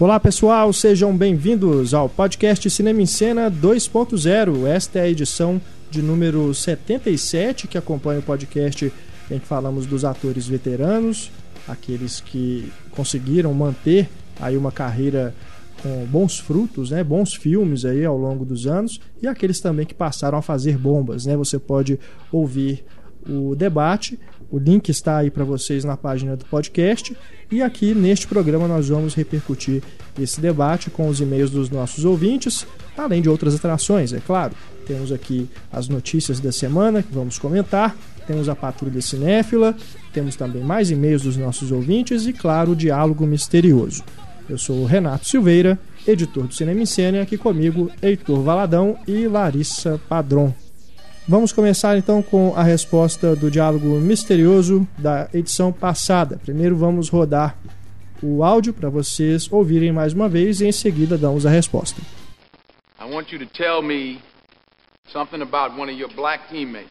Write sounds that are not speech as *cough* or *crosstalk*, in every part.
Olá pessoal, sejam bem-vindos ao podcast Cinema em Cena 2.0. Esta é a edição de número 77 que acompanha o podcast em que falamos dos atores veteranos, aqueles que conseguiram manter aí uma carreira com bons frutos, né, bons filmes aí ao longo dos anos e aqueles também que passaram a fazer bombas, né? Você pode ouvir o debate o link está aí para vocês na página do podcast. E aqui neste programa nós vamos repercutir esse debate com os e-mails dos nossos ouvintes, além de outras atrações, é claro. Temos aqui as notícias da semana que vamos comentar, temos a Patrulha Cinéfila, temos também mais e-mails dos nossos ouvintes e, claro, o Diálogo Misterioso. Eu sou o Renato Silveira, editor do Cinema em Cena, aqui comigo Heitor Valadão e Larissa Padron. Vamos começar então com a resposta do diálogo misterioso da edição passada. Primeiro vamos rodar o áudio para vocês ouvirem mais uma vez e em seguida damos a resposta. I want you to tell me something about one of your black teammates.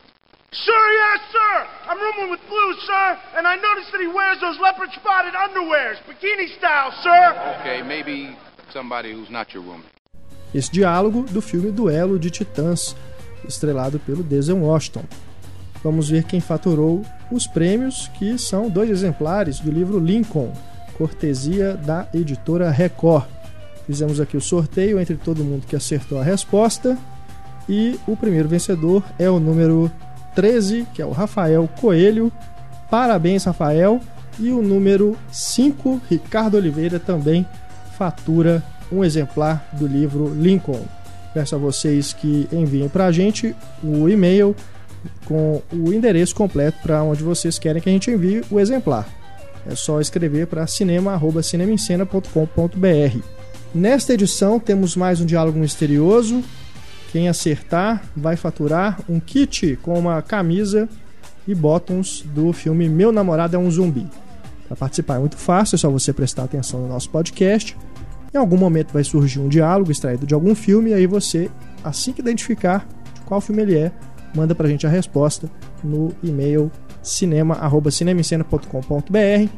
Sir, yes, sir. I'm rooming with Blue, sir, and I noticed that he wears those leopard spotted underwears, bikini style, sir. Okay, maybe somebody who's not your roommate. Esse diálogo do filme Duelo de Titãs, estrelado pelo Denzel Washington. Vamos ver quem faturou os prêmios, que são dois exemplares do livro Lincoln, cortesia da editora Record. Fizemos aqui o sorteio entre todo mundo que acertou a resposta e o primeiro vencedor é o número 13, que é o Rafael Coelho. Parabéns, Rafael. E o número 5, Ricardo Oliveira, também fatura um exemplar do livro Lincoln. Peço a vocês que enviem para a gente o e-mail com o endereço completo para onde vocês querem que a gente envie o exemplar. É só escrever para cinema@cinemaencena.com.br. Nesta edição temos mais um diálogo misterioso. Quem acertar vai faturar um kit com uma camisa e bottoms do filme Meu Namorado é um Zumbi. Para participar é muito fácil, é só você prestar atenção no nosso podcast em algum momento vai surgir um diálogo extraído de algum filme, e aí você, assim que identificar de qual filme ele é, manda pra gente a resposta no e-mail cinema@cinemicena.com.br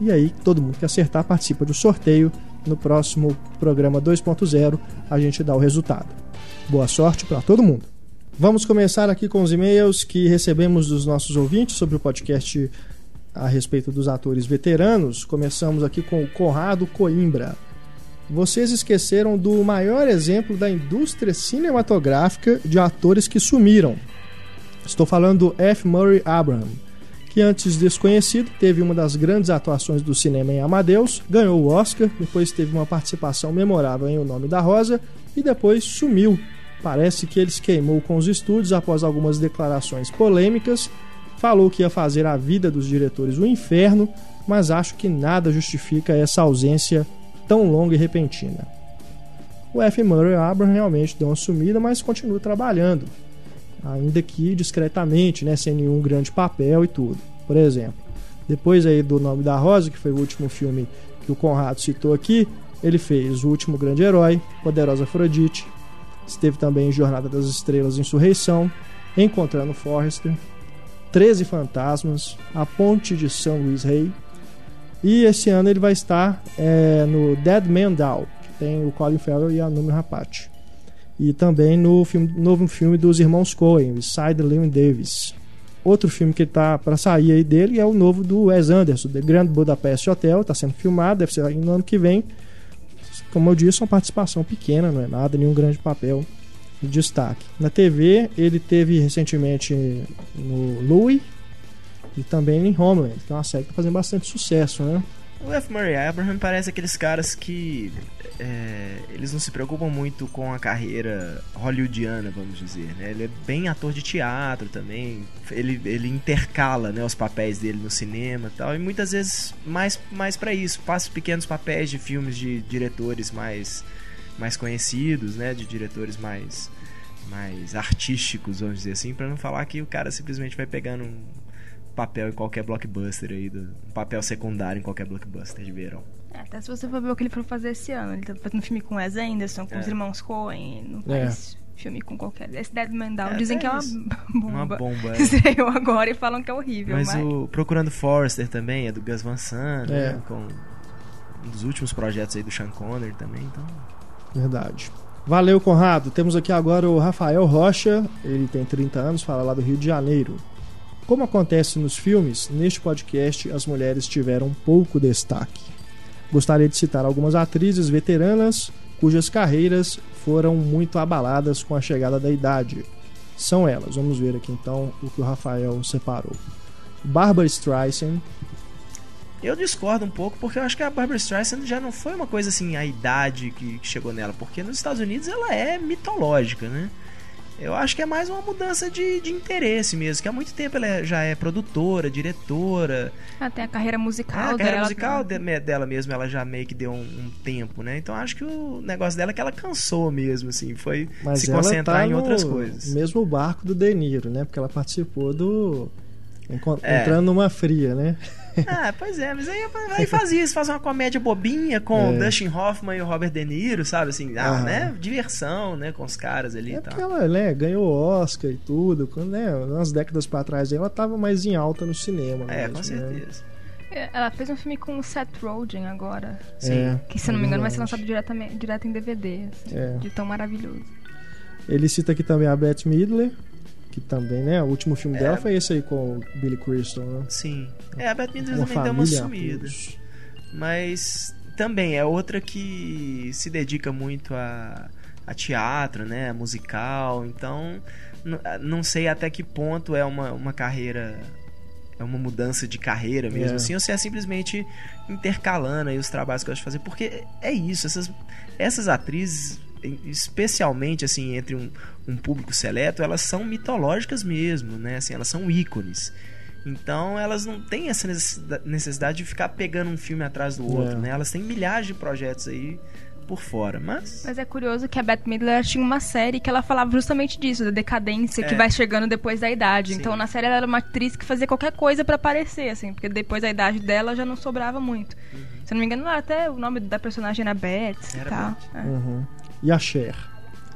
e aí todo mundo que acertar participa do sorteio. No próximo programa 2.0 a gente dá o resultado. Boa sorte para todo mundo. Vamos começar aqui com os e-mails que recebemos dos nossos ouvintes sobre o podcast a respeito dos atores veteranos. Começamos aqui com o Conrado Coimbra vocês esqueceram do maior exemplo da indústria cinematográfica de atores que sumiram. Estou falando do F. Murray Abraham, que antes desconhecido teve uma das grandes atuações do cinema em Amadeus, ganhou o Oscar, depois teve uma participação memorável em O Nome da Rosa e depois sumiu. Parece que ele se queimou com os estúdios após algumas declarações polêmicas, falou que ia fazer a vida dos diretores um inferno, mas acho que nada justifica essa ausência tão longa e repentina. O F. Murray Abraham realmente deu uma sumida, mas continua trabalhando, ainda que discretamente, né, sem nenhum grande papel e tudo. Por exemplo, depois aí do Nome da Rosa, que foi o último filme que o Conrado citou aqui, ele fez O Último Grande Herói, Poderosa Afrodite, esteve também em Jornada das Estrelas Insurreição, Encontrando Forrester, Treze Fantasmas, A Ponte de São Luís Rei, e esse ano ele vai estar é, no Dead Man Down, que tem o Colin Farrell e a Numi Rapace. E também no filme, novo filme dos irmãos Coen, Side Lewin Davis. Outro filme que está para sair aí dele é o novo do Wes Anderson, The Grand Budapest Hotel, está sendo filmado, deve ser no ano que vem. Como eu disse, uma participação pequena, não é nada, nenhum grande papel de destaque. Na TV, ele teve recentemente no Louis, e também em Homeland, que é uma série que tá fazendo bastante sucesso, né? O F. Murray Abraham parece aqueles caras que é, eles não se preocupam muito com a carreira hollywoodiana, vamos dizer. Né? Ele é bem ator de teatro também. Ele, ele intercala né, os papéis dele no cinema e tal. E muitas vezes mais, mais para isso. Passa pequenos papéis de filmes de diretores mais, mais conhecidos, né? De diretores mais, mais artísticos, vamos dizer assim. para não falar que o cara simplesmente vai pegando um papel em qualquer blockbuster aí, do, um papel secundário em qualquer blockbuster de verão. É, até se você for ver o que ele foi fazer esse ano, ele tá fazendo filme com Wes Anderson, com é. os irmãos Coen, não faz é. filme com qualquer. Esse Dead Man Down é, dizem que é uma bomba. *laughs* Uma bomba. *laughs* É. Estreou agora e falam que é horrível. Mas, mas, o Procurando Forrester também é do Gus Van Sant, né? É. Com um dos últimos projetos aí do Sean Connery também, então. Verdade. Valeu, Conrado. Temos aqui agora o Rafael Rocha, ele tem 30 anos, fala lá do Rio de Janeiro. Como acontece nos filmes, neste podcast as mulheres tiveram pouco destaque. Gostaria de citar algumas atrizes veteranas cujas carreiras foram muito abaladas com a chegada da idade. São elas, vamos ver aqui então o que o Rafael separou. Barbara Streisand, eu discordo um pouco, porque eu acho que a Barbara Streisand já não foi uma coisa assim, a idade que, chegou nela, porque nos Estados Unidos ela é mitológica, né? Eu acho que é mais uma mudança de, de interesse mesmo, que há muito tempo ela já é produtora, diretora. Ela tem a carreira musical ah, a carreira dela. musical de, dela mesmo, ela já meio que deu um, um, tempo, né? Então acho que o negócio dela é que ela cansou mesmo, assim, foi Mas se concentrar tá em outras coisas. mesmo barco do De Niro, né? Porque ela participou do... Entrando é. numa fria, né? Ah, pois é, mas aí, aí *laughs* faz isso, faz uma comédia bobinha com é. Dustin Hoffman e o Robert De Niro, sabe? Assim, ah, né? Diversão, né? Com os caras ali é e tal. ela né, ganhou Oscar e tudo. Quando, né, umas décadas pra trás ela tava mais em alta no cinema. É, mesmo, com né? certeza. Né? Ela fez um filme com o Seth Rogen agora. Sim. É, que, se não me engano, vai ser lançado diretamente, direto em DVD. Assim, é. De tão maravilhoso. Ele cita aqui também a Bette Midler, que também, né? O último filme é, dela foi esse aí com o Billy Crystal, né? Sim. É, a Bette Midler também deu uma sumida. Mas também é outra que se dedica muito a, a teatro, né? A musical. Então, não sei até que ponto é uma, uma carreira é uma mudança de carreira mesmo, é. assim, ou se é simplesmente intercalando aí os trabalhos que eu gosto de fazer, porque é isso, essas, essas atrizes especialmente assim entre um, um público seleto, elas são mitológicas mesmo, né? Assim, elas são ícones. Então elas não têm essa necessidade de ficar pegando um filme atrás do outro, é. né? Elas têm milhares de projetos aí por fora, mas... Mas é curioso que a Bette Midler tinha uma série que ela falava justamente disso, da decadência é. que vai chegando depois da idade. Sim. Então na série ela era uma atriz que fazia qualquer coisa para aparecer, assim, porque depois da idade dela já não sobrava muito. Uhum. Se eu não me engano, até o nome da personagem era Bette e tal. É. Uhum. E a Cher?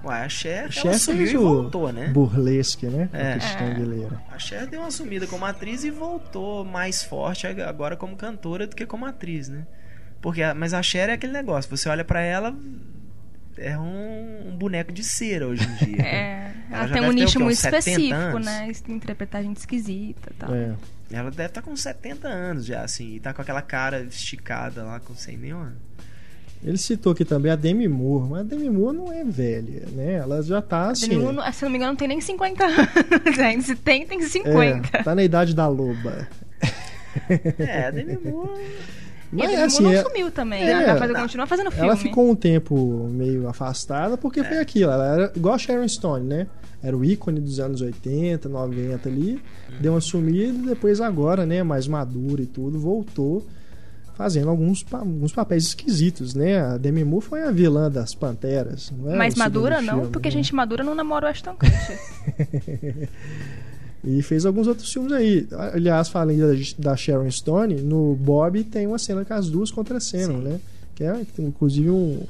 Ué, a Cher, Cher sumiu e voltou, né? Burlesque, né? É. A Cher deu uma sumida como atriz e voltou mais forte agora como cantora do que como atriz, né? Porque, mas a Cher é aquele negócio, você olha para ela, é um, um, boneco de cera hoje em dia. *laughs* É, ela, ela tem um nicho muito específico, anos. né? Interpretar gente esquisita e tal. É. Ela deve estar tá com 70 anos já, assim, e tá com aquela cara esticada lá, com sem nenhuma. Ele citou aqui também a Demi Moore, mas a Demi Moore não é velha, né? Ela já tá assim. A Demi Moore, se não me engano, não tem nem 50 anos, *laughs* gente. Se tem, tem 50. É, tá na idade da loba. É, a Demi Moore. Mas, e a Demi assim, Moore não é, sumiu também, é, ela tá continua fazendo filme. Ela ficou um tempo meio afastada porque é. foi aquilo. Ela era igual a Sharon Stone, né? Era o ícone dos anos 80, 90 ali. Hum. Deu uma sumida e depois agora, né? Mais madura e tudo, voltou fazendo alguns, alguns papéis esquisitos, né? A Demi Moore foi a vilã das Panteras. Não é Mas madura não, filme, porque né? gente madura não namora o Ashton Kutcher. *laughs* e fez alguns outros filmes aí. Aliás, falando da, da Sharon Stone, no Bob tem uma cena com as duas contracenam, né? Que é que inclusive um,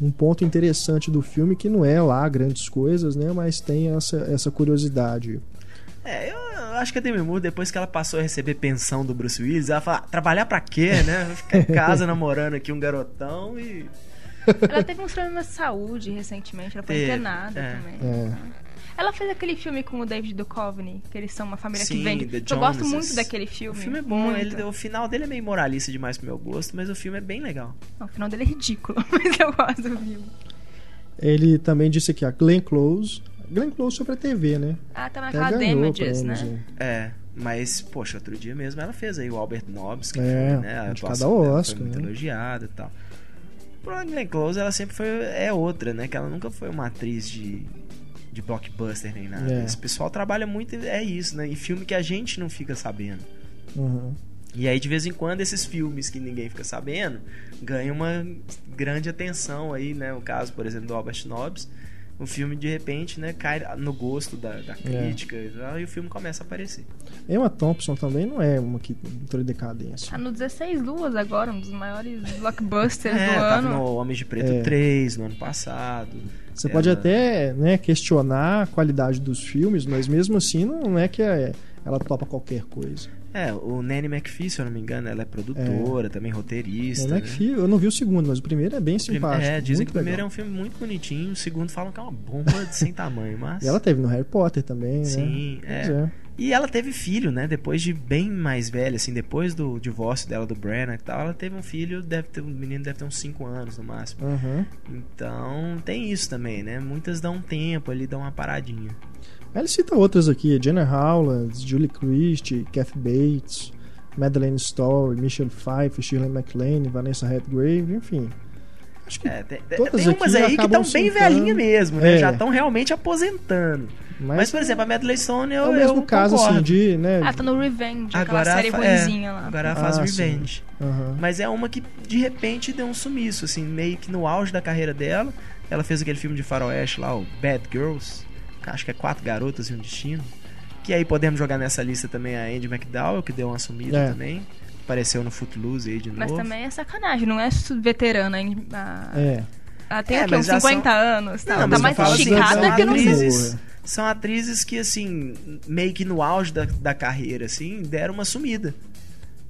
um ponto interessante do filme que não é lá grandes coisas, né? Mas tem essa, essa curiosidade. É, eu acho que a Demi Moore, depois que ela passou a receber pensão do Bruce Willis, ela fala, trabalhar pra quê, né? Ficar em casa *laughs* namorando aqui um garotão e... Ela teve uns problemas de saúde recentemente, ela foi internada é. também. É. Ela fez aquele filme com o David Duchovny, que eles são uma família Sim, que vende. Eu gosto muito daquele filme. O filme é bom, ele, o final dele é meio moralista demais pro meu gosto, mas o filme é bem legal. Não, o final dele é ridículo, *laughs* mas eu gosto do filme. Ele também disse aqui, a Glenn Close Glenn Close sobre a TV, né? Ah, tá naquela Damages, né? É, mas, poxa, outro dia mesmo ela fez aí o Albert Nobbs, que é, foi, né? A atuação Oscar, foi muito né? elogiada e tal. Pro Glenn Close, ela sempre foi... É outra, né? Que ela nunca foi uma atriz de, de blockbuster nem nada. É. Esse pessoal trabalha muito... É isso, né? Em filme que a gente não fica sabendo. Uhum. E aí, de vez em quando, esses filmes que ninguém fica sabendo ganham uma grande atenção aí, né? O caso, por exemplo, do Albert Nobbs o filme de repente né, cai no gosto da, da é. crítica é. e o filme começa a aparecer. Emma Thompson também não é uma que entrou em decadência. Tá no 16 Luas agora, um dos maiores blockbusters é, do tava ano. no Homens de Preto é. 3 no ano passado. Você Ela... pode até né, questionar a qualidade dos filmes, mas mesmo assim não é que é, ela topa qualquer coisa. É, o Nanny McPhee, se eu não me engano, ela é produtora, também roteirista. Nanny né? McPhee, eu não vi o segundo, mas o primeiro é bem simpático. É, dizem que o primeiro é legal. um filme muito bonitinho, o segundo falam que é uma bomba de sem tamanho, *laughs* mas. E ela teve no Harry Potter também, né? Sim, é. É. E ela teve filho, né? Depois de bem mais velha, assim, depois do divórcio dela do Brennan e tal, ela teve um filho, deve ter, o menino deve ter uns 5 anos no máximo. Aham. Então tem isso também, né? Muitas dão um tempo ali, dão uma paradinha. Ele cita outras aqui: Jenna Howland, Julie Christie, Kathy Bates, Madeleine Story, Michelle Pfeiffer, Shirley MacLaine, Vanessa Redgrave, enfim. Acho que É, tem, Todas tem umas aqui aí que acabam estão bem velhinhas mesmo, né? É. Já estão realmente aposentando. Mas, mas, por exemplo, a Madeleine Stone eu, é o mesmo eu caso concordo. assim de, né? Ah, tá no Revenge, aquela Agora série fa- é, ruimzinha lá. Agora ela faz Ah, sim. Revenge. aham. Mas é uma que de repente deu um sumiço, assim, meio que no auge da carreira dela. Ela fez aquele filme de faroeste lá, o Bad Girls, acho que é Quatro Garotas e um Destino. Que aí podemos jogar nessa lista também a Andy McDowell, que deu uma sumida É. também. Apareceu no Footloose aí de Mas novo. também é sacanagem, não é veterana. hein? A- É. Ela tem É, aqui mas uns já 50 são- anos. Tá, Não, tá mas mais assim, esticada que não sei. São atrizes que, assim, meio que no auge da, da carreira, assim, deram uma sumida.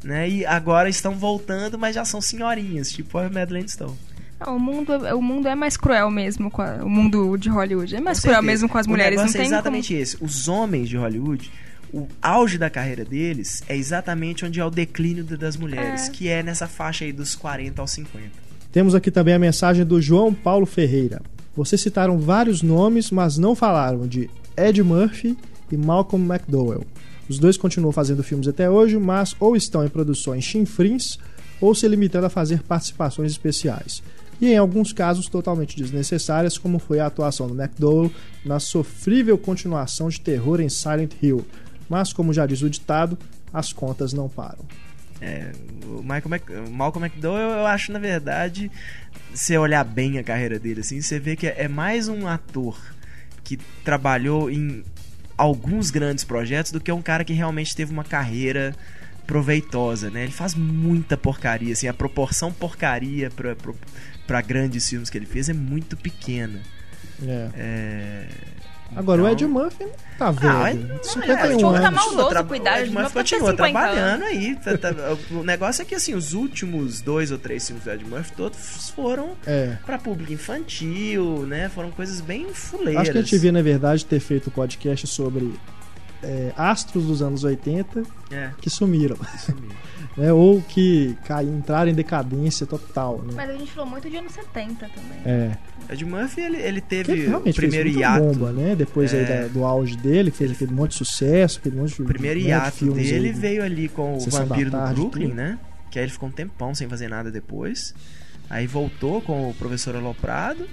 Né? E agora estão voltando, mas já são senhorinhas, tipo a Madeleine Stone. Não, o, mundo, é- o mundo é mais cruel mesmo, com a- o mundo de Hollywood. É mais Com cruel certeza. mesmo com as O mulheres. Não negócio tem é exatamente esse. Os homens de Hollywood, o auge da carreira deles é exatamente onde é o declínio da- das mulheres, É. que é nessa faixa aí dos 40 aos 50. Temos aqui também a mensagem do João Paulo Ferreira. Vocês citaram vários nomes, mas não falaram de Ed Murphy e Malcolm McDowell. Os dois continuam fazendo filmes até hoje, mas ou estão em produções chinfrins ou se limitando a fazer participações especiais. E em alguns casos totalmente desnecessárias, como foi a atuação do McDowell na sofrível continuação de terror em Silent Hill. Mas, como já diz o ditado, as contas não param. É, o Michael Mac... Malcolm McDowell, eu acho, na verdade, se olhar bem a carreira dele, assim, você vê que é mais um ator que trabalhou em alguns grandes projetos do que um cara que realmente teve uma carreira proveitosa, né? Ele faz muita porcaria, assim, a proporção porcaria pra, pra, pra grandes filmes que ele fez é muito pequena. É. É... Agora, o então- Ed Murphy não tá velho. Ah, Ed 51 Murphy tá anos. maldoso Tra- o Ed mas Murphy continua 50 trabalhando aí. tá- tá- o negócio é que assim, os últimos dois ou três filmes do Ed Murphy todos foram É. pra público infantil, né? Foram coisas bem fuleiras. Acho que a gente devia, na verdade, ter feito o podcast sobre é, astros dos anos 80 É, que sumiram, isso mesmo. Né? Ou que caíram, entraram em decadência total, né? Mas a gente falou muito de anos 70 também. É. Ed Murphy, ele, ele teve o primeiro hiato. bomba, né? Depois aí É. da- do auge dele, que fez aquele monte de sucesso, aquele monte de O primeiro né, de hiato filmes dele aí. veio ali com o Vampiro do Tarde, Brooklyn, tudo. né? Que aí ele ficou um tempão sem fazer nada depois. Aí voltou com o Professor Aloprado.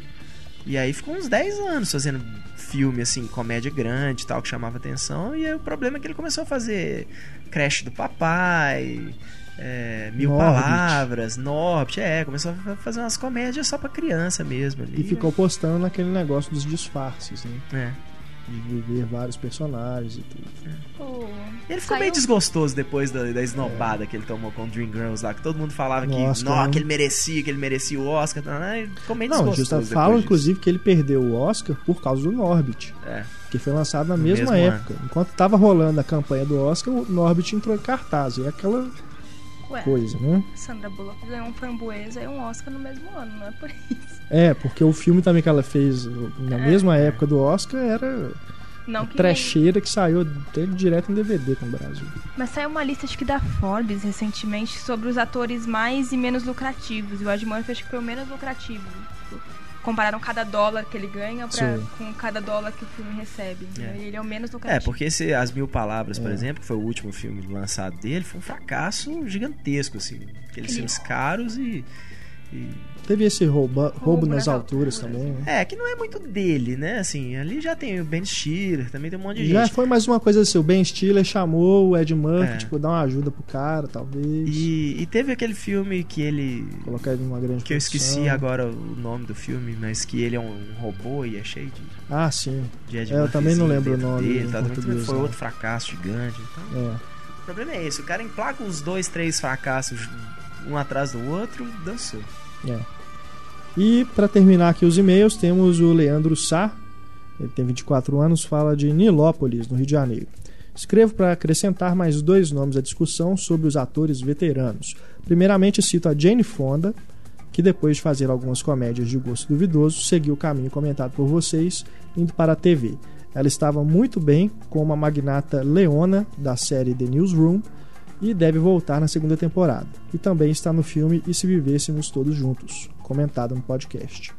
E aí ficou uns 10 anos fazendo filme, assim, comédia grande e tal, que chamava atenção. E aí o problema é que ele começou a fazer Crash do Papai, é, Mil Norbit. Palavras, Norbit, é, começou a fazer umas comédias só pra criança mesmo ali. E ficou postando naquele negócio dos disfarces, né? É. De viver vários personagens e tudo. Ele ficou Saiu- meio desgostoso depois da, da esnobada que ele tomou com o Dreamgirls lá, que todo mundo falava que, Nossa, cara. que ele merecia, que ele merecia o Oscar. tá, né? Ele ficou meio Não, desgostoso. falam inclusive que ele perdeu o Oscar por causa do Norbit. É. que foi lançado na mesma mesmo época. Enquanto estava rolando a campanha do Oscar, o Norbit entrou em cartaz. E é aquela Ué, coisa, né? Sandra Bullock ganhou um framboesa e um Oscar no mesmo ano, não é por isso. É, porque o filme também que ela fez na É. mesma época do Oscar era Não que trecheira que saiu dele direto em DVD com o Brasil. Mas saiu uma lista acho que da Forbes recentemente sobre os atores mais e menos lucrativos. E o Ed Murphy acho que foi o menos lucrativo. Compararam cada dólar que ele ganha pra, com cada dólar que o filme recebe. É. E ele é o menos lucrativo. É, porque esse As Mil Palavras, por É. exemplo, que foi o último filme lançado dele, foi um fracasso gigantesco, assim. Aqueles Aquele- filmes caros e. e- Teve esse rouba- roubo, Roubo nas nas alturas, alturas. também, né? É, que não é muito dele, né? Assim, ali já tem o Ben Stiller, também tem um monte de Já gente. foi mais uma coisa assim, o Ben Stiller chamou o Ed Murphy, É. tipo, dar uma ajuda pro cara, talvez. E, e teve aquele filme que ele. Colocar ele numa grande Que eu esqueci produção. agora o nome do filme, mas que ele é um, um robô e é cheio de, Ah, sim. de Ed É, eu também não Murphyzinho lembro o nome Dele, tá? Também foi não. outro fracasso gigante. Então, É. o problema é esse: o cara emplaca uns dois, três fracassos um atrás do outro, dançou. É. E para terminar aqui os e-mails, temos o Leandro Sá. Ele tem 24 anos, fala de Nilópolis, no Rio de Janeiro. Escrevo para acrescentar mais dois nomes à discussão sobre os atores veteranos. Primeiramente, cito a Jane Fonda, que depois de fazer algumas comédias de gosto duvidoso, seguiu o caminho comentado por vocês, indo para a TV. Ela estava muito bem como a magnata Leona da série The Newsroom e deve voltar na segunda temporada. E também está no filme E Se Vivêssemos Todos Juntos, comentado no podcast.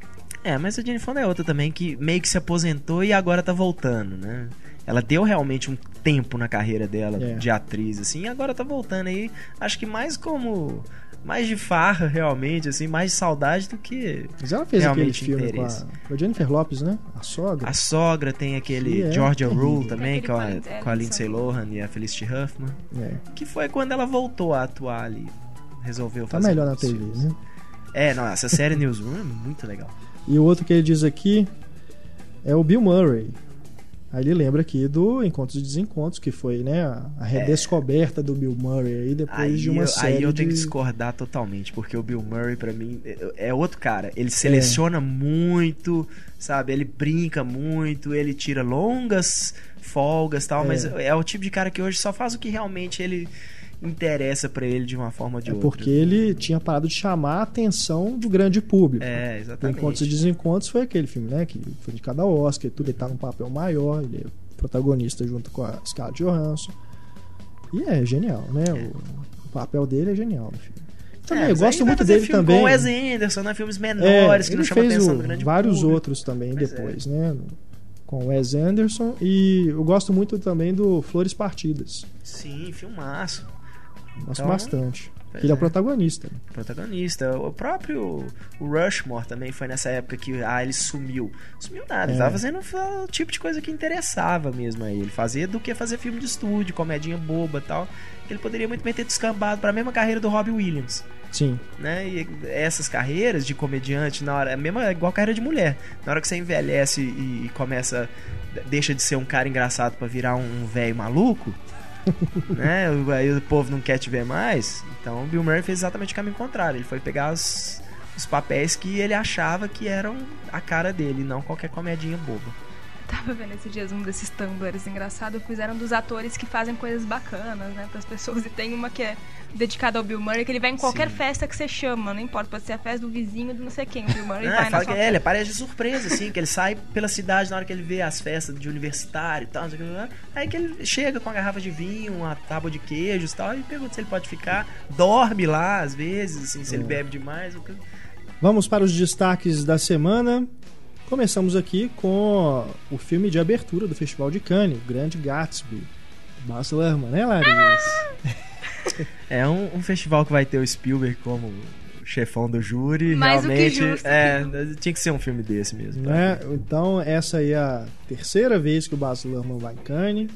É, mas a Jane Fonda é outra também que meio que se aposentou e agora tá voltando, né? Ela deu realmente um tempo na carreira dela É. de atriz, assim, e agora tá voltando aí. Acho que mais como. Mais de farra, realmente, assim, mais de saudade do que. Mas ela fez aquele Realmente filme com a, interesse. com a Jennifer Lopes, né? A sogra. A sogra tem aquele Que é Georgia. Rule também, Aquele com a, com a Lindsay a Lohan. E a Felicity Huffman. É. Que foi quando ela voltou a atuar ali. Resolveu Tá fazer. melhor na TV, filmes. né? É, não, essa série Newsroom é muito legal. E o outro que ele diz aqui é o Bill Murray. Aí ele lembra aqui do Encontros e Desencontros, que foi né, a a redescoberta do Bill Murray aí depois Aí de uma eu, série aí eu tenho de... que discordar totalmente, porque o Bill Murray, pra mim, é é outro cara. É. Ele seleciona muito, sabe? Ele brinca muito, ele tira longas folgas e tal, É. mas é o tipo de cara que hoje só faz o que realmente ele interessa pra ele de uma forma ou de É outra. porque ele tinha parado de chamar a atenção do grande público. É, O exatamente. Encontros e Desencontros foi aquele filme, né? Que foi de cada Oscar e tudo, ele tá num papel maior, ele é protagonista junto com a Scarlett Johansson. E é genial, né? O, o papel dele é genial no filme. Também, É, eu gosto muito dele filme também. Com o Wes Anderson, né? Filmes É, menores que ele não chamam a fez atenção o- do grande vários público. outros também Pois é. depois, né? Com o Wes Anderson. E eu gosto muito também do Flores Partidas. Sim, filmaço. Gosto Então, bastante. Ele é o é. protagonista. protagonista. O próprio o Rushmore também foi nessa época que ah, ele sumiu. Sumiu nada, É. ele tava fazendo o tipo de coisa que interessava mesmo a ele. Fazer do que fazer filme de estúdio, comedinha boba e tal. Ele poderia muito bem ter descambado pra mesma carreira do Robbie Williams. Sim. Né? E essas carreiras de comediante, na hora, é mesmo é igual a carreira de mulher. Na hora que você envelhece e, e começa. Deixa de ser um cara engraçado pra virar um velho maluco. *laughs* né? Aí o povo não quer te ver mais. Então o Bill Murray fez exatamente o caminho contrário. Ele foi pegar os, os papéis que ele achava que eram a cara dele, não qualquer comedinha boba. *laughs* Tava vendo esses dias um desses tumblers engraçados, fizeram dos atores que fazem coisas bacanas, né, pras pessoas. *laughs* E tem uma que é dedicada ao Bill Murray, que ele vai em qualquer Sim. festa que você chama, não importa, pode ser a festa do vizinho do não sei quem, o Bill Murray Ah, vai na que é, ele aparece de surpresa, assim, que ele sai pela cidade na hora que ele vê as festas de universitário e tal, não sei o que lá. Aí que ele chega com uma garrafa de vinho, uma tábua de queijos e tal, e pergunta se ele pode ficar. Dorme lá, às vezes, assim, se ele bebe demais. Vamos para os destaques da semana. Começamos aqui com o filme de abertura do Festival de Cannes, o Grande Gatsby. Basta Lerman, né, Larissa? *laughs* É um, um festival que vai ter o Spielberg como chefão do júri. Mais do que realmente, justo. é, tinha que ser um filme desse mesmo. tá? Né? Então, essa aí é a terceira vez que o Baz Luhrmann vai em Cannes.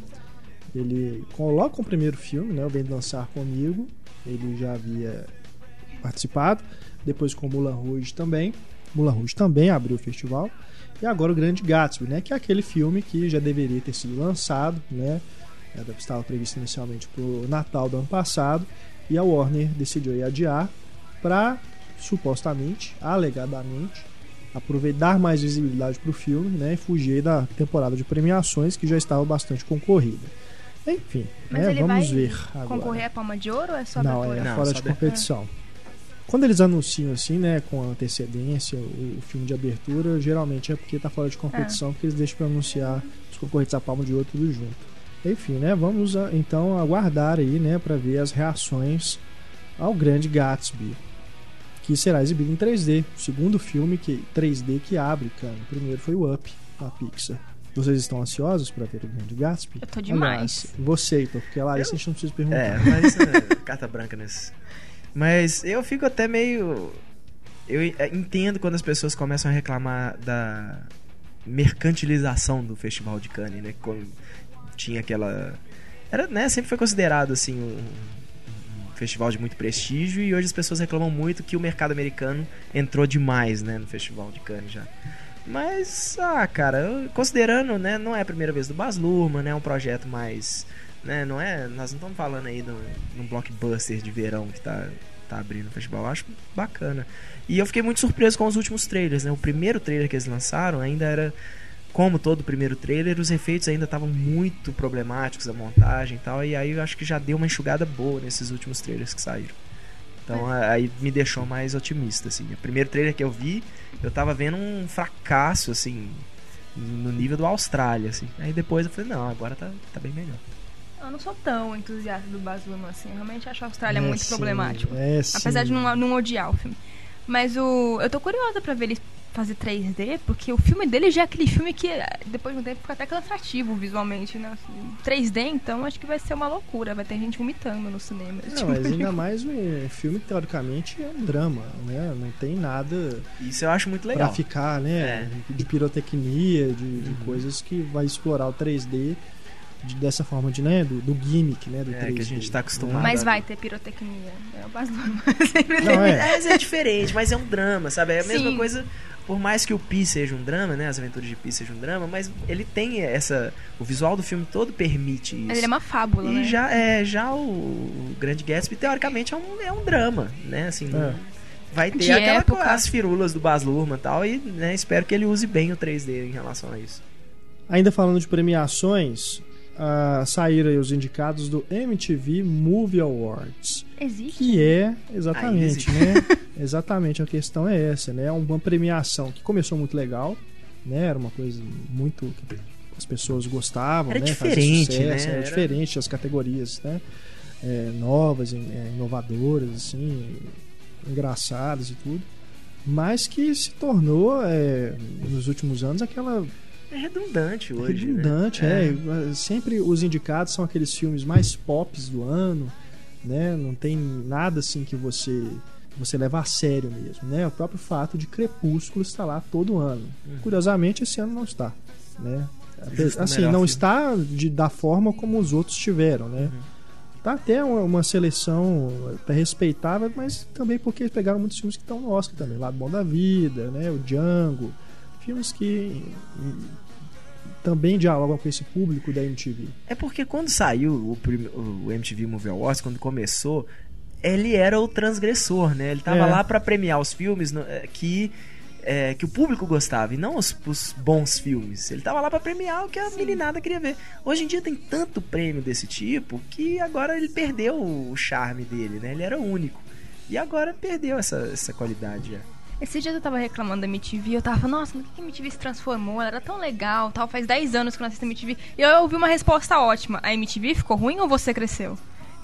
Ele coloca o primeiro filme, né, o Vem Dançar Comigo. Ele já havia participado. Depois com Mulan Rouge também. Mulan Rouge também abriu o festival. E agora o Grande Gatsby, né, que é aquele filme que já deveria ter sido lançado, né? Era, estava previsto inicialmente para o Natal do ano passado. E a Warner decidiu adiar para supostamente, alegadamente, aproveitar mais visibilidade para o filme né, e fugir da temporada de premiações que já estava bastante concorrida. Enfim, Mas né, ele vamos vai ver agora. Concorrer a palma de ouro ou é só Não, abertura? é Não, fora só de abertura. competição. Quando eles anunciam assim, né, com antecedência, o, o filme de abertura, geralmente é porque tá fora de competição, porque eles deixam para anunciar os concorrentes a palma de ouro tudo junto. Enfim, né, vamos a- então aguardar aí, né, para ver as reações ao Grande Gatsby, que será exibido em 3D. O segundo filme que 3D que abre, cara. O primeiro foi o Up, da Pixar. Vocês estão ansiosos para ver o Grande Gatsby? Eu tô demais. Aliás, você, Heitor, porque a Larissa a gente não precisa perguntar. É, mas é, carta branca nesse. Mas eu fico até meio. Eu entendo quando as pessoas começam a reclamar da mercantilização do Festival de Cannes, né? Quando tinha aquela. Era, né, sempre foi considerado assim um, um festival de muito prestígio e hoje as pessoas reclamam muito que o mercado americano entrou demais, né, no Festival de Cannes já. Mas, ah, cara, considerando, né, não é a primeira vez do Baz Luhrmann, né, é um projeto mais, né, não é, nós não estamos falando aí de um blockbuster de verão que tá, tá abrindo o festival, eu acho bacana. E eu fiquei muito surpreso com os últimos trailers, né, o primeiro trailer que eles lançaram ainda era como todo o primeiro trailer, os efeitos ainda estavam muito problemáticos, a montagem e tal, e aí eu acho que já deu uma enxugada boa nesses últimos trailers que saíram. Então aí me deixou mais otimista, assim. O primeiro trailer que eu vi, eu tava vendo um fracasso, assim, no nível do Austrália, assim. Aí depois eu falei, não, agora tá, tá bem melhor. Eu não sou tão entusiasta do Baz Luhrmann, assim. Eu realmente acho a Austrália É, muito sim, problemático. é, Apesar sim. de não, não odiar o filme. Mas o. Eu tô curiosa pra ver ele fazer 3D, porque o filme dele já é aquele filme que depois de um tempo fica até cansativo visualmente, né? Assim, 3D, então acho que vai ser uma loucura. Vai ter gente vomitando no cinema. Não, tipo mas de- ainda mais o filme, teoricamente, é um drama, né? Não tem nada Isso eu acho muito pra legal. ficar, né? É. De pirotecnia, de, de Uhum. coisas que vai explorar o 3D de- dessa forma de, né? Do, do gimmick, né? Do É, 3D. que a gente tá acostumado. Mas vai ter pirotecnia. É o. *laughs* Sempre Não, é. Mas é diferente, mas é um drama, sabe? É a mesma Sim. coisa, por mais que o Pi seja um drama, né? As aventuras de Pi sejam um drama, mas ele tem essa. O visual do filme todo permite isso. Mas ele é uma fábula, E né? já, é, já o, Grande Gatsby, teoricamente, é um, é um drama, né? Assim, É. vai ter De aquela, época. as firulas do Baz Luhrmann e tal, e né, espero que ele use bem o 3D em relação a isso. Ainda falando de premiações, ah, saíram aí os indicados do MTV Movie Awards. Existe. Que é, exatamente, né? *laughs* exatamente, a questão é essa, né? É uma premiação que começou muito legal, né? Era uma coisa muito que as pessoas gostavam, Era né? Fazia diferente, sucesso, né? Era Era- diferente as categorias, né? É, novas, é, inovadoras, assim, engraçadas e tudo. Mas que se tornou, é, nos últimos anos, aquela É redundante hoje. redundante, né? é. Sempre os indicados são aqueles filmes mais pops do ano, né? Não tem nada assim que você você leva a sério mesmo, né? O próprio fato de Crepúsculo estar lá todo ano. Curiosamente, esse ano não está, né? Uhum. Justo, assim, não filme. está de, da forma como os outros tiveram, né? Uhum. Tá até uma, uma seleção até respeitável, mas também porque eles pegaram muitos filmes que estão no Oscar também. Lado Bom da Vida, né? O Django. Filmes que hum, também dialogam com esse público da MTV. É porque quando saiu o, o MTV Movie Awards, quando começou, ele era o transgressor, né? Ele tava É. lá pra premiar os filmes eh, que eh, que o público gostava e não os, os bons filmes. Ele tava lá pra premiar o que a meninada queria ver. Hoje em dia tem tanto prêmio desse tipo que agora ele perdeu o charme dele, né? Ele era único. E agora perdeu essa, essa qualidade. é. Esse dia eu tava reclamando da MTV, eu tava falando, nossa, no que que a MTV se transformou? Ela era tão legal, tal, faz 10 anos que eu não assisto a MTV. E eu ouvi uma resposta ótima. A MTV ficou ruim ou você cresceu?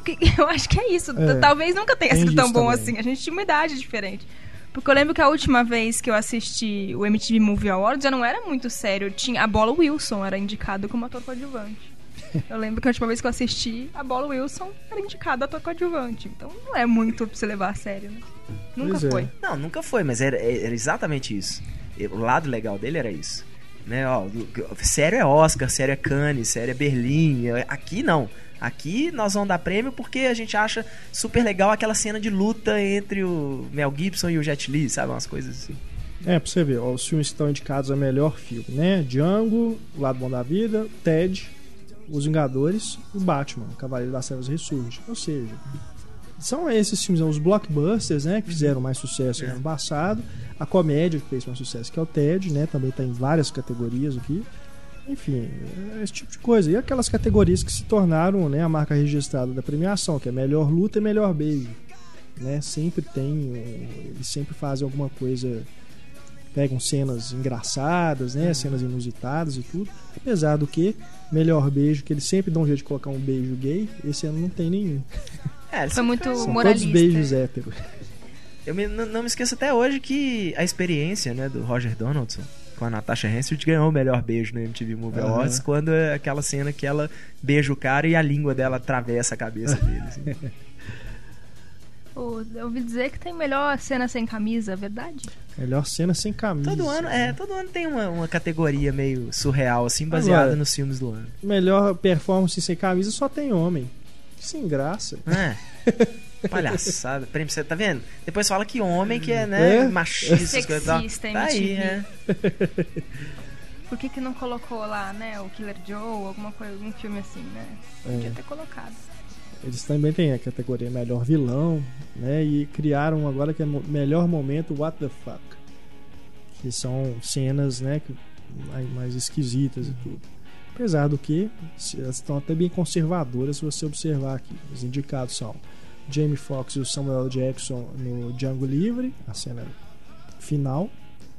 *laughs* Eu acho que é isso. É, Talvez nunca tenha sido tão bom também. assim. A gente tinha uma idade diferente. Porque eu lembro que a última vez que eu assisti o MTV Movie Awards já não era muito sério. Tinha a Bola Wilson era indicado como ator coadjuvante. *laughs* Eu lembro que a última vez que eu assisti, a Bola Wilson era indicada ator coadjuvante. Então não é muito pra você levar a sério, né? Nunca Pois é. foi. Não, nunca foi, mas era, era exatamente isso. O lado legal dele era isso. Né, ó, sério é Oscar, sério é Cannes, sério é Berlim. é- Aqui não. Aqui nós vamos dar prêmio porque a gente acha super legal aquela cena de luta entre o Mel Gibson e o Jet Li, sabe? Umas coisas assim. É, pra você ver, ó, os filmes que estão indicados a melhor filme, né? Django, O Lado Bom da Vida, Ted, Os Vingadores e o Batman, Cavaleiro das Trevas Ressurge. Ou seja, são esses filmes, os blockbusters, né? Que fizeram mais sucesso no ano passado. A comédia que fez mais sucesso, que é o Ted, né? Também tá em várias categorias aqui. Enfim, é esse tipo de coisa. E aquelas categorias que se tornaram né, a marca registrada da premiação, que é melhor luta e melhor beijo. Né? Sempre tem. Eles sempre fazem alguma coisa pegam cenas engraçadas, né? Cenas inusitadas e tudo. Apesar do que, melhor beijo, que eles sempre dão um jeito de colocar um beijo gay, esse ano não tem nenhum. *laughs* É, Foi muito sempre- São moralista. todos beijos héteros. Eu me- não, me esqueço até hoje que a experiência né, do Roger Donaldson com a Natasha Henstridge ganhou o melhor beijo no MTV Movie Aham. Awards quando é aquela cena que ela beija o cara e a língua dela atravessa a cabeça dele. assim. *laughs* Eu ouvi dizer que tem melhor cena sem camisa, é verdade? Melhor cena sem camisa. Todo ano, é, todo ano tem uma, uma categoria meio surreal, assim, baseada Agora- nos filmes do ano. Melhor performance sem camisa só tem homem. Sem graça. É. Palhaçada. *laughs* Prêmio, você tá vendo? Depois fala que homem que é, né, É? machista. Sexista, Tá aí, MTV. é. Por que, que não colocou lá, né, o Killer Joe, alguma coisa, algum filme assim, né? Podia É. ter colocado. Eles também têm a categoria melhor vilão, né? E criaram agora que é melhor momento What the fuck. Que são cenas, né? Mais esquisitas e tudo. Apesar do que, elas estão até bem conservadoras se você observar aqui. Os indicados são Jamie Foxx e o Samuel Jackson no Django Livre, a cena final.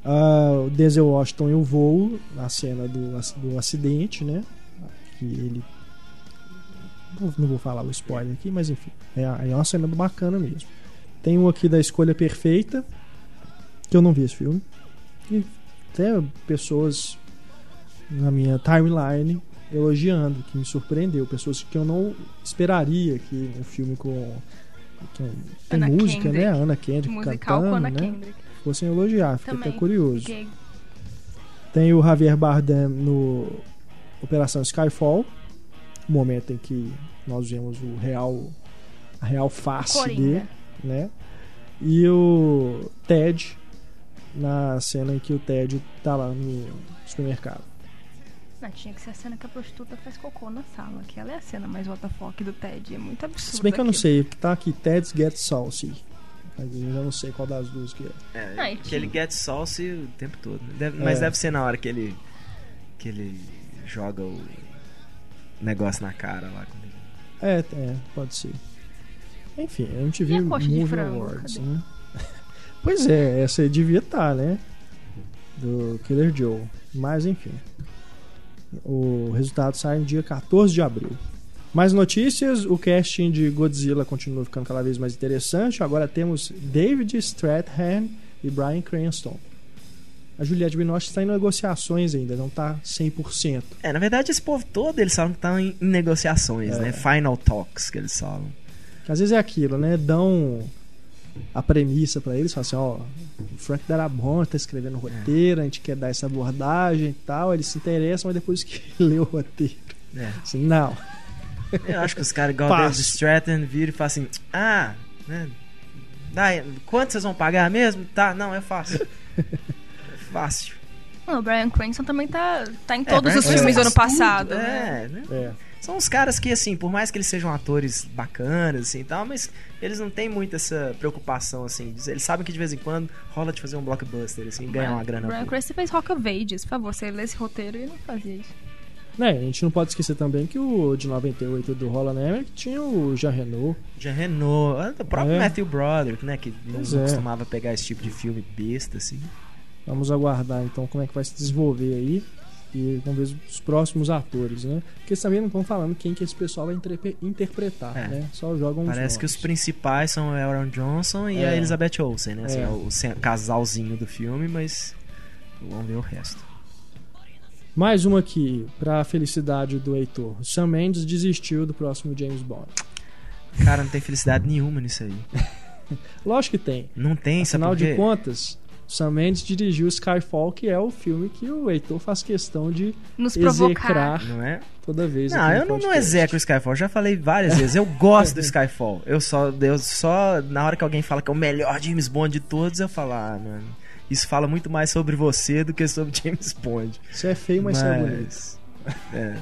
Ah, o Denzel Washington e o voo, na cena do, do acidente, né? Que ele. Não não vou falar o spoiler aqui, mas enfim. É, é uma cena bacana mesmo. Tem um aqui da Escolha Perfeita, que eu não vi esse filme. E até pessoas na minha timeline elogiando, que me surpreendeu. Pessoas que eu não esperaria que um filme com. com tem música, Kendrick. né? Ana Kendrick Musical cantando, Ana né? Kendrick. Fossem elogiar, fiquei Também. até curioso. Fiquei- Tem o Javier Bardem no Operação Skyfall, o momento em que nós vemos o real a real face Coringa. dele, né? E o Ted na cena em que o Ted tá lá no supermercado. Não, tinha que ser a cena que a prostituta faz cocô na sala, que ela é a cena mais WTF do Ted. É muito absurdo. Se bem que eu não aquilo. sei, tá aqui Ted's Get Saucy. Mas eu já não sei qual das duas que é. É, Ah, que ele get saucy o tempo todo. Deve- mas É. deve ser na hora que ele. que ele joga o negócio na cara lá. ele- É, é, pode ser. Enfim, a gente viu Movie Awards, cadê? né? *laughs* Pois é, essa aí devia estar, né? Do Killer Joe. Mas enfim. O resultado sai no dia 14 de abril. Mais notícias, o casting de Godzilla continua ficando cada vez mais interessante. Agora temos David Strathairn e Bryan Cranston. A Juliette Binoche está em negociações ainda, não está 100%. É, na verdade, esse povo todo eles falam que estão em, negociações, É. né? Final talks que eles falam. Às vezes é aquilo, né? Dão a premissa pra eles, falam assim, ó, o Frank Darabont tá escrevendo o roteiro, a gente quer dar essa abordagem e tal, eles se interessam, mas depois que *laughs* lê o roteiro, É. assim, não. Eu acho que os caras igual o Passo. David Stratton viram e falam assim: Ah, né? Dá, quanto vocês vão pagar mesmo? Tá, não, é fácil. É fácil. Não, o Brian Cranston também tá, tá em É, todos Brian os Cranston filmes do ano faz passado. tudo, né? É, né? É. São uns caras que, assim, por mais que eles sejam atores bacanas, assim, e tal, mas eles não têm muito essa preocupação, assim. Eles sabem que de vez em quando rola de fazer um blockbuster, assim, ganhar uma grana Brian. Cranston fez Rock of Ages. Por favor, você lê esse roteiro e não fazia isso. Né, a gente não pode esquecer também que o de 98 do Roland Emmerich tinha o Jean Renault. Já Renault, ah, o próprio É. Matthew Broderick, né, que não Pois é. costumava pegar esse tipo de filme besta, assim. Vamos aguardar então como é que vai se desenvolver aí. E vamos ver os próximos atores, né? Porque eles também não estão falando quem que esse pessoal vai interpre- interpretar, É. né? Só jogam os Parece que os nomes. principais são o Aaron Johnson e É. a Elizabeth Olsen, né? Assim, É. o casalzinho do filme, mas vamos ver o resto. Mais uma aqui, pra felicidade do Heitor. Sam Mendes desistiu do próximo James Bond. Cara, não tem felicidade nenhuma nisso aí. *laughs* Lógico que tem. Não tem, sabe Afinal por quê? de contas, Sam Mendes dirigiu Skyfall, que é o filme que o Heitor faz questão de Nos provocar. execrar Não é? toda vez. Não, eu não, não execo o Skyfall. Já falei várias vezes. Eu gosto do *laughs* Skyfall. Eu só, eu só, na hora que alguém fala que é o melhor James Bond de todos, eu falo, ah, mano, isso fala muito mais sobre você do que sobre *laughs* James Bond. Você é feio, mas, você é bonito. É.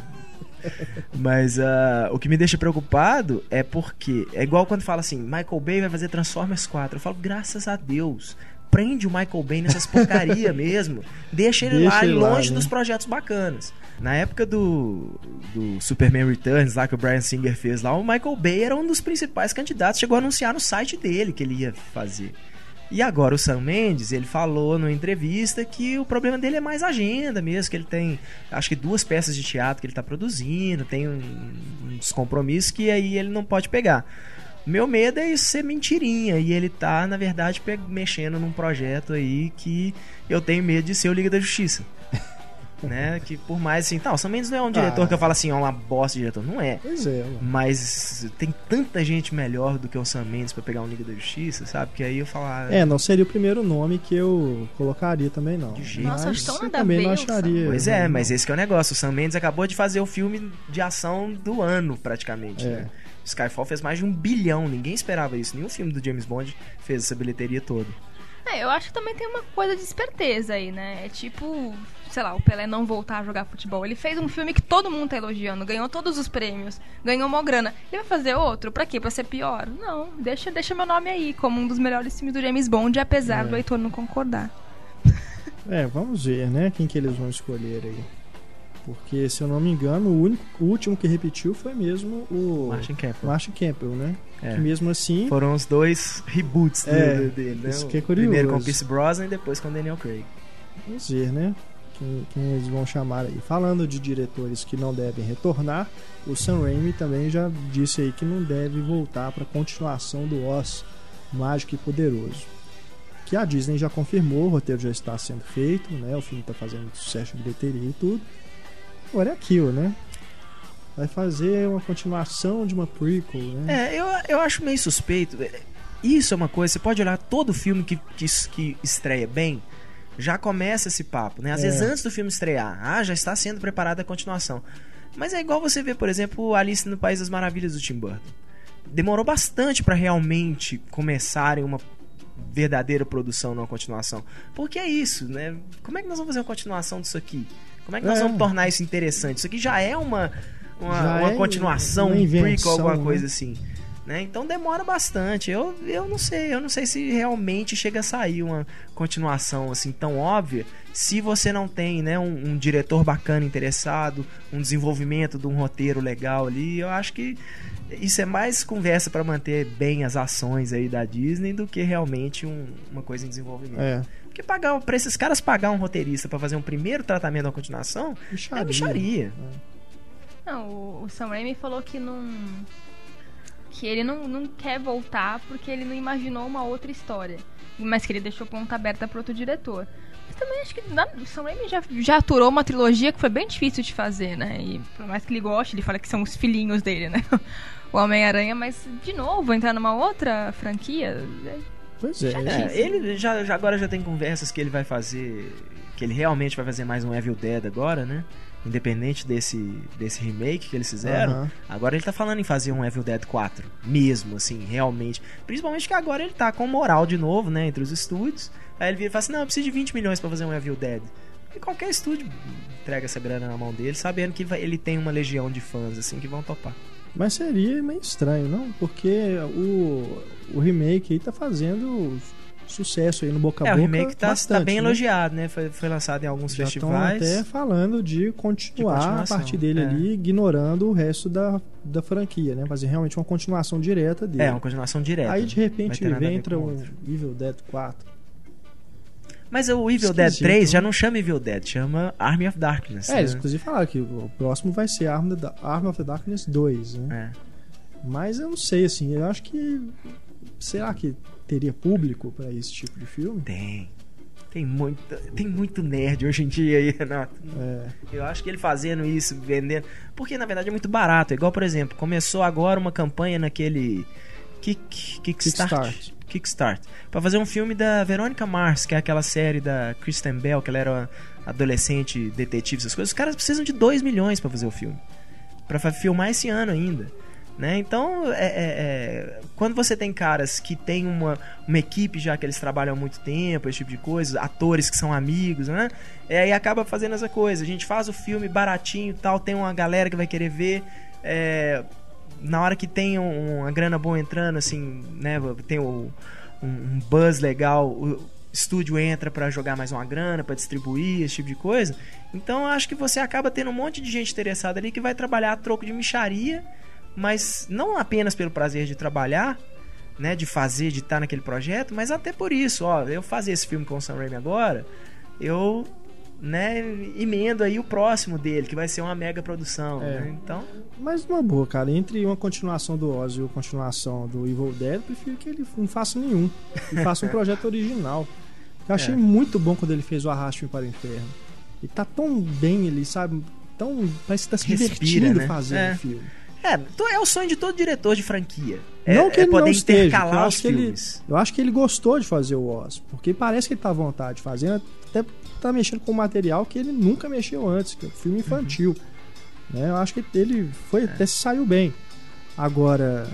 Mas ah, o que me deixa preocupado é porque é igual quando fala assim, Michael Bay vai fazer Transformers 4. Eu falo, graças a Deus. Prende o Michael Bay nessas porcaria *laughs* mesmo. Deixa ele Deixa lá, ele lá, longe né? dos projetos bacanas. Na época do, do Superman Returns, lá que o Brian Singer fez lá, o Michael Bay era um dos principais candidatos. Chegou a anunciar no site dele que ele ia fazer. E agora o Sam Mendes, ele falou numa entrevista que o problema dele é mais agenda mesmo, que ele tem, acho que duas peças de teatro que ele tá produzindo, tem um- uns compromissos que aí ele não pode pegar. Meu medo é isso ser mentirinha e ele tá, na verdade, mexendo num projeto aí que eu tenho medo de ser o Liga da Justiça. *laughs* né? Que por mais assim, tá, o Sam Mendes não é um diretor Ah. que eu falo assim, é uma bosta de diretor, não é. Pois é, mano. Mas tem tanta gente melhor do que o Sam Mendes pra pegar um Liga da Justiça, sabe? Que aí eu falar. É, não seria o primeiro nome que eu colocaria também, não. De jeito Nossa, Mas eu também não acharia. Pois é, mas esse que é o negócio. O Sam Mendes acabou de fazer o filme de ação do ano, praticamente. É. né? Skyfall fez mais de um bilhão, ninguém esperava isso. Nenhum filme do James Bond fez essa bilheteria toda. É, eu acho que também tem uma coisa de esperteza aí, né? É tipo, sei lá, o Pelé não voltar a jogar futebol. Ele fez um filme que todo mundo tá elogiando, ganhou todos os prêmios, ganhou uma grana. Ele vai fazer outro? Pra quê? Pra ser pior? Não, deixa, deixa meu nome aí como um dos melhores filmes do James Bond, apesar É. do Heitor não concordar. É, vamos ver, né? Quem que eles vão escolher aí. Porque, se eu não me engano, o, único, o último que repetiu foi mesmo o Martin Campbell. Martin Campbell, né? É. Que mesmo assim. Foram os dois reboots É, dele, né? isso que é curioso. Primeiro com o Pierce Brosnan e depois com o Daniel Craig. Vamos ver, né? Quem, quem eles vão chamar aí. Falando de diretores que não devem retornar, o Sam Raimi também já disse aí que não deve voltar para a continuação do Oz Mágico e Poderoso. Que a Disney já confirmou, o roteiro já está sendo feito, né? O filme está fazendo sucesso de bilheteria e tudo. Agora é aquilo, né? Vai fazer uma continuação de uma prequel, né? É, eu, eu acho meio suspeito. Isso é uma coisa, você pode olhar todo filme que, que, que estreia bem, já começa esse papo, né? Às É. vezes antes do filme estrear, ah, já está sendo preparada a continuação. Mas é igual você ver, por exemplo, Alice no País das Maravilhas do Tim Burton. Demorou bastante para realmente começarem uma verdadeira produção, não uma continuação. Porque é isso, né? Como é que nós vamos fazer uma continuação disso aqui? Como é que nós É. vamos tornar isso interessante? Isso aqui já é uma, uma, Já uma é continuação, uma um prequel, alguma né? coisa assim. Né? Então demora bastante. Eu, eu não sei, eu não sei se realmente chega a sair uma continuação assim tão óbvia se você não tem né, um, um diretor bacana interessado, um desenvolvimento de um roteiro legal ali. Eu acho que isso é mais conversa para manter bem as ações aí da Disney do que realmente um- uma coisa em desenvolvimento. É, Porque pagar para esses caras pagar um roteirista para fazer um primeiro tratamento da continuação bicharia. é bicharia. Não, o, o Sam Raimi falou que não. Que ele não, não quer voltar porque ele não imaginou uma outra história. Mas que ele deixou ponta aberta para outro diretor. Mas também acho que na- o Sam Raimi já, já aturou uma trilogia que foi bem difícil de fazer, né? E por mais que ele goste, ele fala que são os filhinhos dele, né? *laughs* O Homem-Aranha, mas de novo, entrar numa outra franquia. é- Pois é. É, ele já, já- agora já tem conversas que ele vai fazer. Que ele realmente vai fazer mais um Evil Dead agora, né? Independente desse, desse remake que eles fizeram. Aham. Agora ele tá falando em fazer um Evil Dead 4. Mesmo, assim, realmente. Principalmente que agora ele tá com moral de novo, né? Entre os estúdios. Aí ele vira e fala assim: não, eu preciso de 20 milhões pra fazer um Evil Dead. E qualquer estúdio entrega essa grana na mão dele, sabendo que ele tem uma legião de fãs, assim, que vão topar. Mas seria meio estranho, não? Porque o, o remake aí tá fazendo sucesso aí no boca a é, o boca. remake tá, bastante, tá bem né? elogiado, né? Foi, foi lançado em alguns Já festivais. até falando de continuar De a partir dele é. ali, ignorando o resto da, da franquia, né? Fazer realmente uma continuação direta dele. É, uma continuação direta. Aí de repente ver entra um. Evil Dead 4. Mas o Evil Dead Esquisito, 3 já não chama Evil Dead, chama Army of Darkness. É, né? inclusive falaram que o próximo vai ser Arm, of the- Arm of the Darkness 2, né? É. Mas eu não sei, assim, eu acho que. Será que teria público pra esse tipo de filme? Tem. Tem muito, tem muito nerd hoje em dia aí, *laughs* Renato. É, Eu acho que ele fazendo isso, vendendo. Porque na verdade é muito barato. Igual, por exemplo, começou agora uma campanha naquele. Kick, Kickstart. Kickstart. Kickstart. Pra fazer um filme da Verônica Mars, que é aquela série da Kristen Bell, que ela era adolescente, detetive, essas coisas. Os caras precisam de 2 milhões pra fazer o filme. Pra fa- filmar esse ano ainda. Né? Então, é, é- é, quando você tem caras que tem uma, uma equipe já que eles trabalham há muito tempo, esse tipo de coisa, atores que são amigos, né? É, aí acaba fazendo essa coisa. A gente faz o filme baratinho e tal, tem uma galera que vai querer ver. Na hora que tem um- uma grana boa entrando, assim, né? Tem o- um, um buzz legal, o estúdio entra pra jogar mais uma grana, pra distribuir, esse tipo de coisa. Então acho que você acaba tendo um monte de gente interessada ali que vai trabalhar a troco de micharia, mas não apenas pelo prazer de trabalhar, né, de fazer, de estar naquele projeto, mas até por isso, ó, eu fazer esse filme com o Sam Raimi agora, eu, né, emendo aí o próximo dele, que vai ser uma mega produção, É. né? Então, mas numa boa, cara, entre uma continuação do Oz e uma continuação do Evil Dead, eu prefiro que ele não faça nenhum. E faça um *laughs* projeto original. Eu achei É. muito bom quando ele fez o Arraste-me para o Inferno. Ele tá tão bem ali, sabe? Tão, parece que tá se Respira, divertindo né? fazendo É. o filme. é, é o sonho de todo diretor de franquia. É, não que é ele poder não esteja, que eu intercalar os que ele, filmes. eu acho que ele gostou de fazer o Oz, porque parece que ele tá à vontade de fazer, até tá mexendo com material que ele nunca mexeu antes, que é um filme infantil. Né? Eu acho que ele foi É. até se saiu bem. Agora,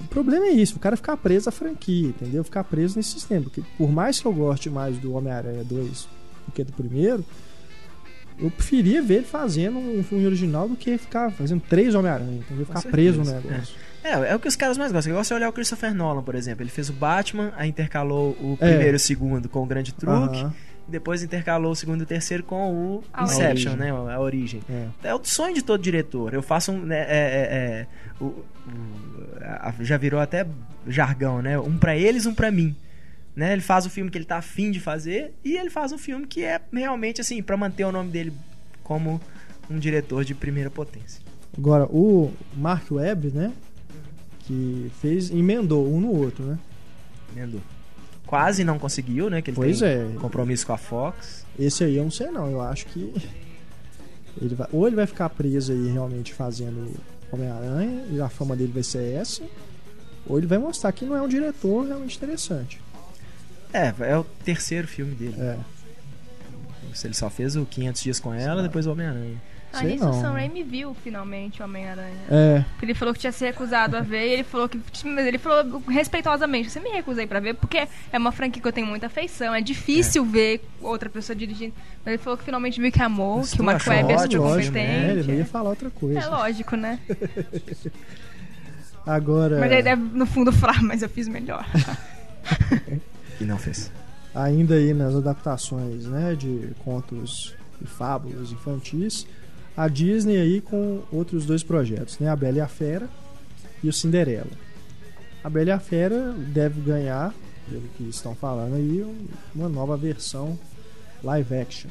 o problema é isso, o cara ficar preso à franquia, entendeu? Ficar preso nesse sistema, porque por mais que eu goste mais do Homem-Aranha 2 do que do primeiro, eu preferia ver ele fazendo um filme original do que ficar fazendo três Homem-Aranha, entendeu? Ficar preso no negócio. É, é o que os caras mais gostam. Igual você olhar o Christopher Nolan, por exemplo. Ele fez o Batman, aí intercalou o É. primeiro e o segundo com o grande truque. Depois intercalou o segundo e o terceiro com o A Inception, origem. né? A origem. É. É o sonho de todo diretor. Eu faço um. Né, é, é, é, o- a- já virou até jargão, né? Um pra eles, um pra mim. Né? Ele faz o filme que ele tá afim de fazer e ele faz um filme que é realmente assim, pra manter o nome dele como um diretor de primeira potência. Agora, o Mark Webb, né? Que fez, emendou um no outro, né? Entendeu? Quase não conseguiu, né? Que ele Pois tem é. compromisso com a Fox. Esse aí eu não sei não, eu acho que ele vai, ou ele vai ficar preso aí realmente fazendo Homem-Aranha e a fama dele vai ser essa, ou ele vai mostrar que não é um diretor realmente interessante. É, é o terceiro filme dele. É, ele só fez o 500 dias com ela, depois o Homem-Aranha. Ah, Sei nisso não. o Sam Raimi viu finalmente o Homem-Aranha. é, Porque ele falou que tinha se recusado a ver e ele falou que. mas Ele falou respeitosamente, você me recusei pra ver, porque é uma franquia que eu tenho muita afeição, é difícil ver outra pessoa dirigindo. Mas ele falou que finalmente viu que amou, Mas que o Mark achou Webb ótimo, assistiu lógico, competente. né? Ele ia falar outra coisa. É lógico, né? *laughs* Agora, Mas ele deve, no fundo, falar, mas eu fiz melhor. *laughs* E não fez. ainda aí nas adaptações, né, de contos e fábulas infantis, a Disney aí com outros dois projetos, né, a Bela e a Fera e o Cinderela. A Bela e a Fera deve ganhar, pelo que estão falando aí, um- uma nova versão live action.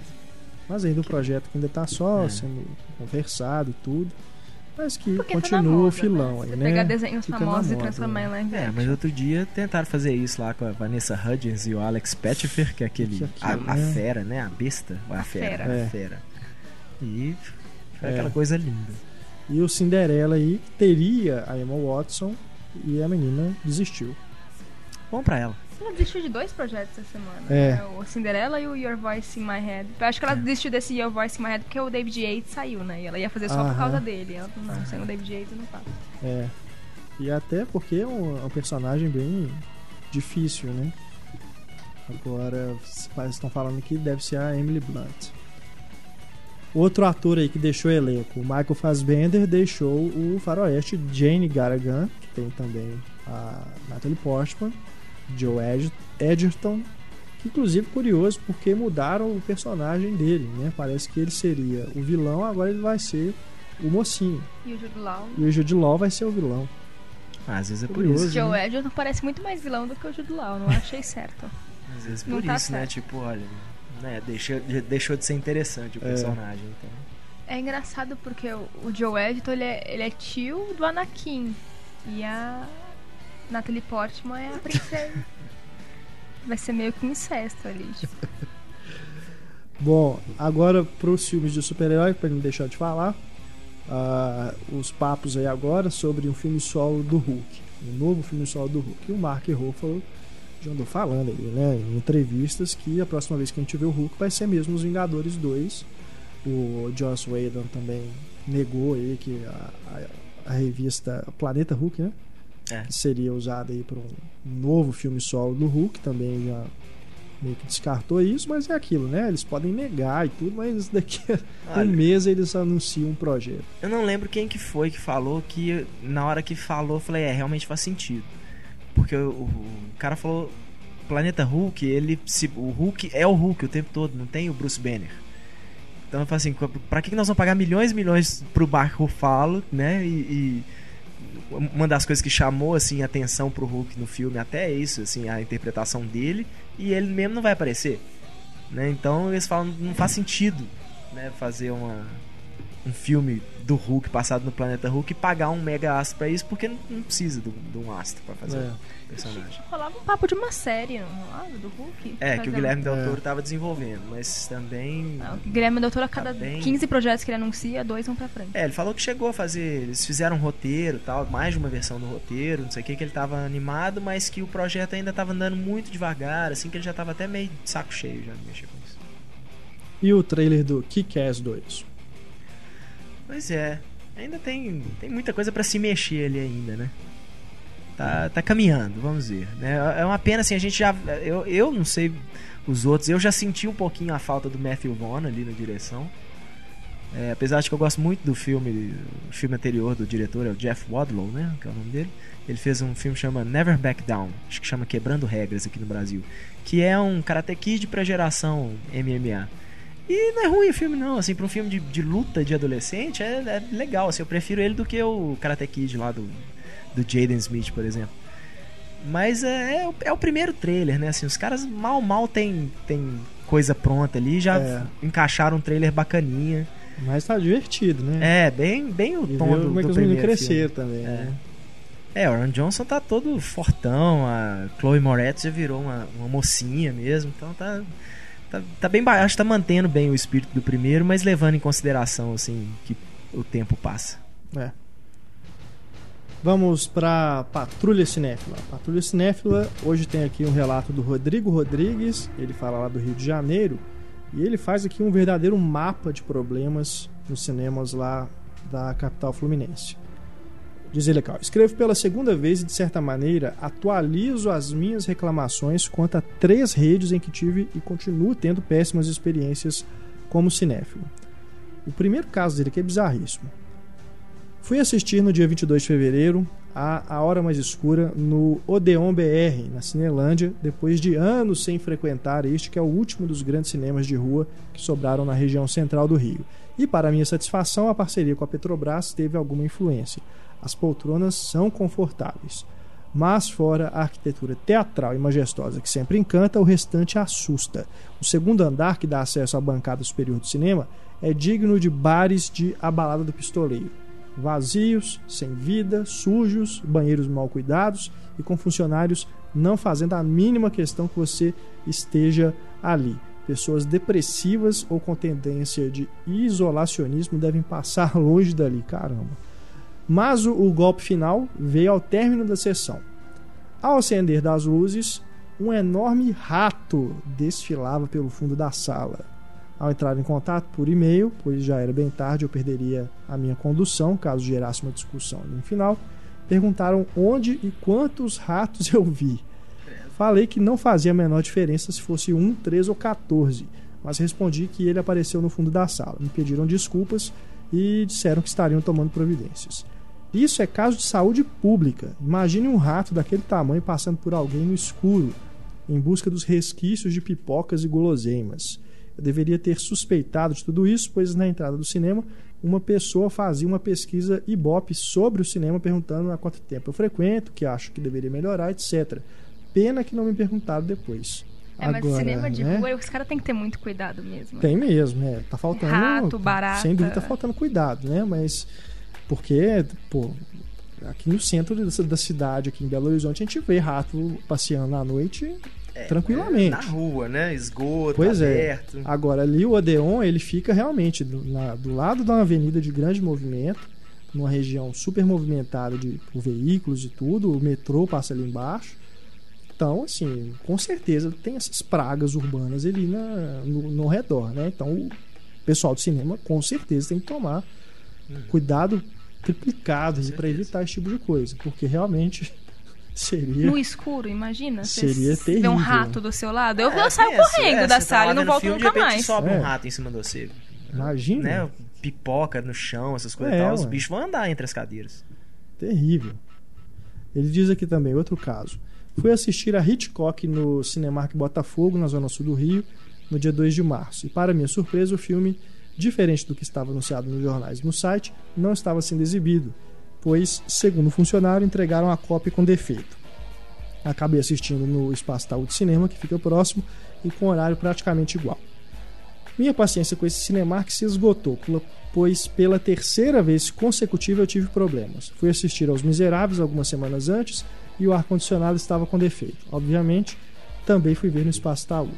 Mas ainda o projeto que ainda está só É. sendo conversado e tudo, mas que Porque tá continua moda, o filão né? aí, né? pegar desenhos Fica famosos e moda, transformar né? em live É, action. mas outro dia tentaram fazer isso lá com a Vanessa Hudgens e o Alex Pettifer, que é aquele. Que é a, aquilo, a né? fera, né? A besta. A, fera. fera. É. A fera. E É. aquela coisa linda. E o Cinderela aí teria a Emma Watson e a menina desistiu. Bom pra ela. Ela desistiu de dois projetos essa semana. É. né? O Cinderella e o Your Voice in My Head. Eu acho que ela desistiu desse Your Voice in My Head porque o David Yates saiu, né? E ela ia fazer só Aham. por causa dele. Ela falou, não, sem o David Yates eu não faço. É. E até porque é um, é um personagem bem difícil, né? Agora, estão falando que deve ser a Emily Blunt. Outro ator aí que deixou o elenco, o Michael Fassbender, deixou o faroeste Jane Garrigan, que tem também a Natalie Portman, Joe Ed- Edgerton, que inclusive curioso porque mudaram o personagem dele, né? Parece que ele seria o vilão, agora ele vai ser o mocinho. E o Jude Law. E o Jude Law vai ser o vilão. Ah, às vezes é por Curioso. isso. Joe Edgerton parece muito mais vilão do que o Jude Law. Não achei certo. *laughs* Às vezes Não por tá isso, né? certo. Tipo, olha, né? Deixou, de- deixou de ser interessante o É. personagem. Então. É engraçado porque o, Joe Edgerton, ele é, ele é tio do Anakin. E a Natalie Portman é a princesa. *laughs* Vai ser meio que um incesto ali. Tipo. *laughs* Bom, agora pros filmes de super-herói, pra não deixar de falar, ah, os papos aí agora sobre um filme solo do Hulk. Um novo filme solo do Hulk. E o Mark Ruffalo já andou falando aí, né, em entrevistas, que a próxima vez que a gente vê o Hulk vai ser mesmo os Vingadores 2. O Joss Whedon também negou aí que a, a- a revista Planeta Hulk, né? É. que seria usada aí para um novo filme solo do Hulk, também já meio que descartou isso, mas é aquilo, né? Eles podem negar e tudo, mas *laughs* daqui a um Olha, mês eles anunciam um projeto. Eu não lembro quem que foi que falou que na hora que falou, eu falei, é, realmente faz sentido. Porque o, o cara falou, Planeta Hulk, ele se, o Hulk é o Hulk o tempo todo, não tem o Bruce Banner. Então eu falo assim, pra que nós vamos pagar milhões e milhões pro Mark Ruffalo, né? E, e uma das coisas que chamou assim atenção pro Hulk no filme até é isso, assim, a interpretação dele, e ele mesmo não vai aparecer. Né? Então eles falam, não faz sentido, né, fazer uma um filme do Hulk passado no planeta Hulk e pagar um mega astro pra isso, porque não, não precisa de um- de um astro pra fazer É. o personagem. Rolava um papo de uma série, não rolava? Do Hulk? É, que o Guilherme Del É. Toro tava desenvolvendo, mas também. Ah, o Guilherme Doutor, a cada Tá bem. 15 projetos que ele anuncia, dois vão pra frente. É, ele falou que chegou a fazer. Eles fizeram um roteiro tal, mais de uma versão do roteiro, não sei o que, que ele tava animado, mas que o projeto ainda tava andando muito devagar, assim, que ele já tava até meio de saco cheio já de mexer com isso. E o trailer do Kick-Ass 2? Pois é, ainda tem, tem muita coisa pra se mexer ali ainda, né? Tá, tá caminhando, vamos ver. né? É uma pena assim, a gente já. Eu, eu não sei os outros, eu já senti um pouquinho a falta do Matthew Vaughn ali na direção. É, apesar de que eu gosto muito do filme, o filme anterior do diretor, é o Jeff Wadlow, né? Que é o nome dele. Ele fez um filme que chama Never Back Down, acho que chama Quebrando Regras aqui no Brasil, que é um Karate Kid pra geração MMA. E não é ruim o filme, não. Assim, pra um filme de, de luta de adolescente, é, é, legal. Assim, eu prefiro ele do que o Karate Kid lá do, do Jaden Smith, por exemplo. Mas é, é, o, é o primeiro trailer, né? Assim, os caras mal, mal tem, tem coisa pronta ali, já É. encaixaram um trailer bacaninha. Mas tá divertido, né? É, bem, bem o E tom do, como é que do primeiro cresceram filme. também, né? É, o Aaron Johnson tá todo fortão, a Chloe Moretz já virou uma, uma mocinha mesmo, então tá, tá, tá bem baixo, acho que tá mantendo bem o espírito do primeiro, mas levando em consideração, assim, que o tempo passa. É. Vamos para Patrulha Cinéfila. Patrulha Cinéfila, hoje tem aqui um relato do Rodrigo Rodrigues, ele fala lá do Rio de Janeiro, e ele faz aqui um verdadeiro mapa de problemas nos cinemas lá da capital fluminense. Diz ele aqui, ó, escrevo pela segunda vez e, de certa maneira, atualizo as minhas reclamações quanto a três redes em que tive e continuo tendo péssimas experiências como cinéfilo. O primeiro caso dele aqui é bizarríssimo. Fui assistir no dia 22 de fevereiro a A Hora Mais Escura no Odeon BR, na Cinelândia, depois de anos sem frequentar este que é o último dos grandes cinemas de rua que sobraram na região central do Rio. E para minha satisfação, a parceria com a Petrobras teve alguma influência. As poltronas são confortáveis. Mas fora a arquitetura teatral e majestosa que sempre encanta, o restante assusta. O segundo andar, que dá acesso à bancada superior do cinema, é digno de bares de A Balada do Pistoleiro vazios, sem vida, sujos, banheiros mal cuidados e com funcionários não fazendo a mínima questão que você esteja ali. Pessoas depressivas ou com tendência de isolacionismo devem passar *laughs* longe dali, caramba. Mas o, golpe final veio ao término da sessão. Ao acender das luzes, um enorme rato desfilava pelo fundo da sala. Ao entrar em contato por e-mail, pois já era bem tarde, eu perderia a minha condução caso gerasse uma discussão no final, perguntaram onde e quantos ratos eu vi. Falei que não fazia a menor diferença se fosse um, três ou 14, mas respondi que ele apareceu no fundo da sala. Me pediram desculpas e disseram que estariam tomando providências. Isso é caso de saúde pública. Imagine um rato daquele tamanho passando por alguém no escuro, em busca dos resquícios de pipocas e guloseimas. Eu deveria ter suspeitado de tudo isso, pois na entrada do cinema, uma pessoa fazia uma pesquisa Ibope sobre o cinema, perguntando há quanto tempo eu frequento, que acho que deveria melhorar, etc. Pena que não me perguntaram depois. É, mas Agora, cinema de né? rua, os caras têm que ter muito cuidado mesmo. Tem mesmo, é. Tá faltando. Rato, barata. Sem dúvida tá faltando cuidado, né? Mas. Porque, pô, aqui no centro da- da cidade, aqui em Belo Horizonte, a gente vê rato passeando à noite tranquilamente. Na rua, né? Esgoto, Pois é. aberto. Agora, ali o Odeon, ele fica realmente do, na- do lado de uma avenida de grande movimento, numa região super movimentada de, por veículos e tudo, o metrô passa ali embaixo. Então, assim, com certeza tem essas pragas urbanas ali na, no, no redor, né? Então, o pessoal do cinema, com certeza, tem que tomar cuidado triplicado para evitar esse tipo de coisa, porque realmente *laughs* seria No escuro, imagina? Seria Vê terrível. um rato do seu lado. Eu, É, eu saio pensa, correndo é, da tá sala lá e não volto filme, nunca de repente mais. sobe É. um rato em cima de você. Imagina. Né? Pipoca no chão, essas coisas É, e tal. Os bichos vão andar entre as cadeiras. Terrível. Ele diz aqui também, outro caso. Fui assistir a Hitchcock no Cinemark Botafogo, na zona sul do Rio, no dia 2 de março. E para minha surpresa, o filme, diferente do que estava anunciado nos jornais e no site, não estava sendo exibido, pois, segundo o funcionário, entregaram a cópia com defeito. Acabei assistindo no Espaço Taú de Cinema, que fica próximo, e com horário praticamente igual. Minha paciência com esse Cinemark se esgotou, pois pela terceira vez consecutiva eu tive problemas. Fui assistir aos Miseráveis algumas semanas antes e o ar-condicionado estava com defeito. Obviamente, também fui ver no Espaço Taú.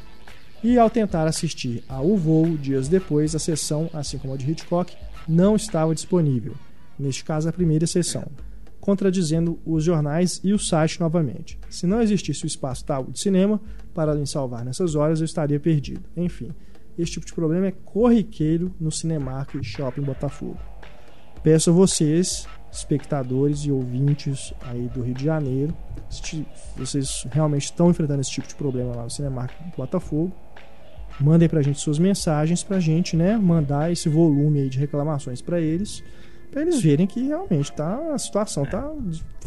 E ao tentar assistir a O Voo dias depois, a sessão, assim como a de Hitchcock, não estava disponível. Neste caso, a primeira sessão, contradizendo os jornais e o site novamente. Se não existisse o espaço Taú de cinema para me salvar nessas horas, eu estaria perdido. Enfim, esse tipo de problema é corriqueiro no Cinemark Shopping Botafogo. Peço a vocês, espectadores e ouvintes aí do Rio de Janeiro, se vocês realmente estão enfrentando esse tipo de problema lá no Cinemark Botafogo, Mandem pra gente suas mensagens pra gente, né, mandar esse volume aí de reclamações para eles, para eles verem que realmente tá a situação é. tá,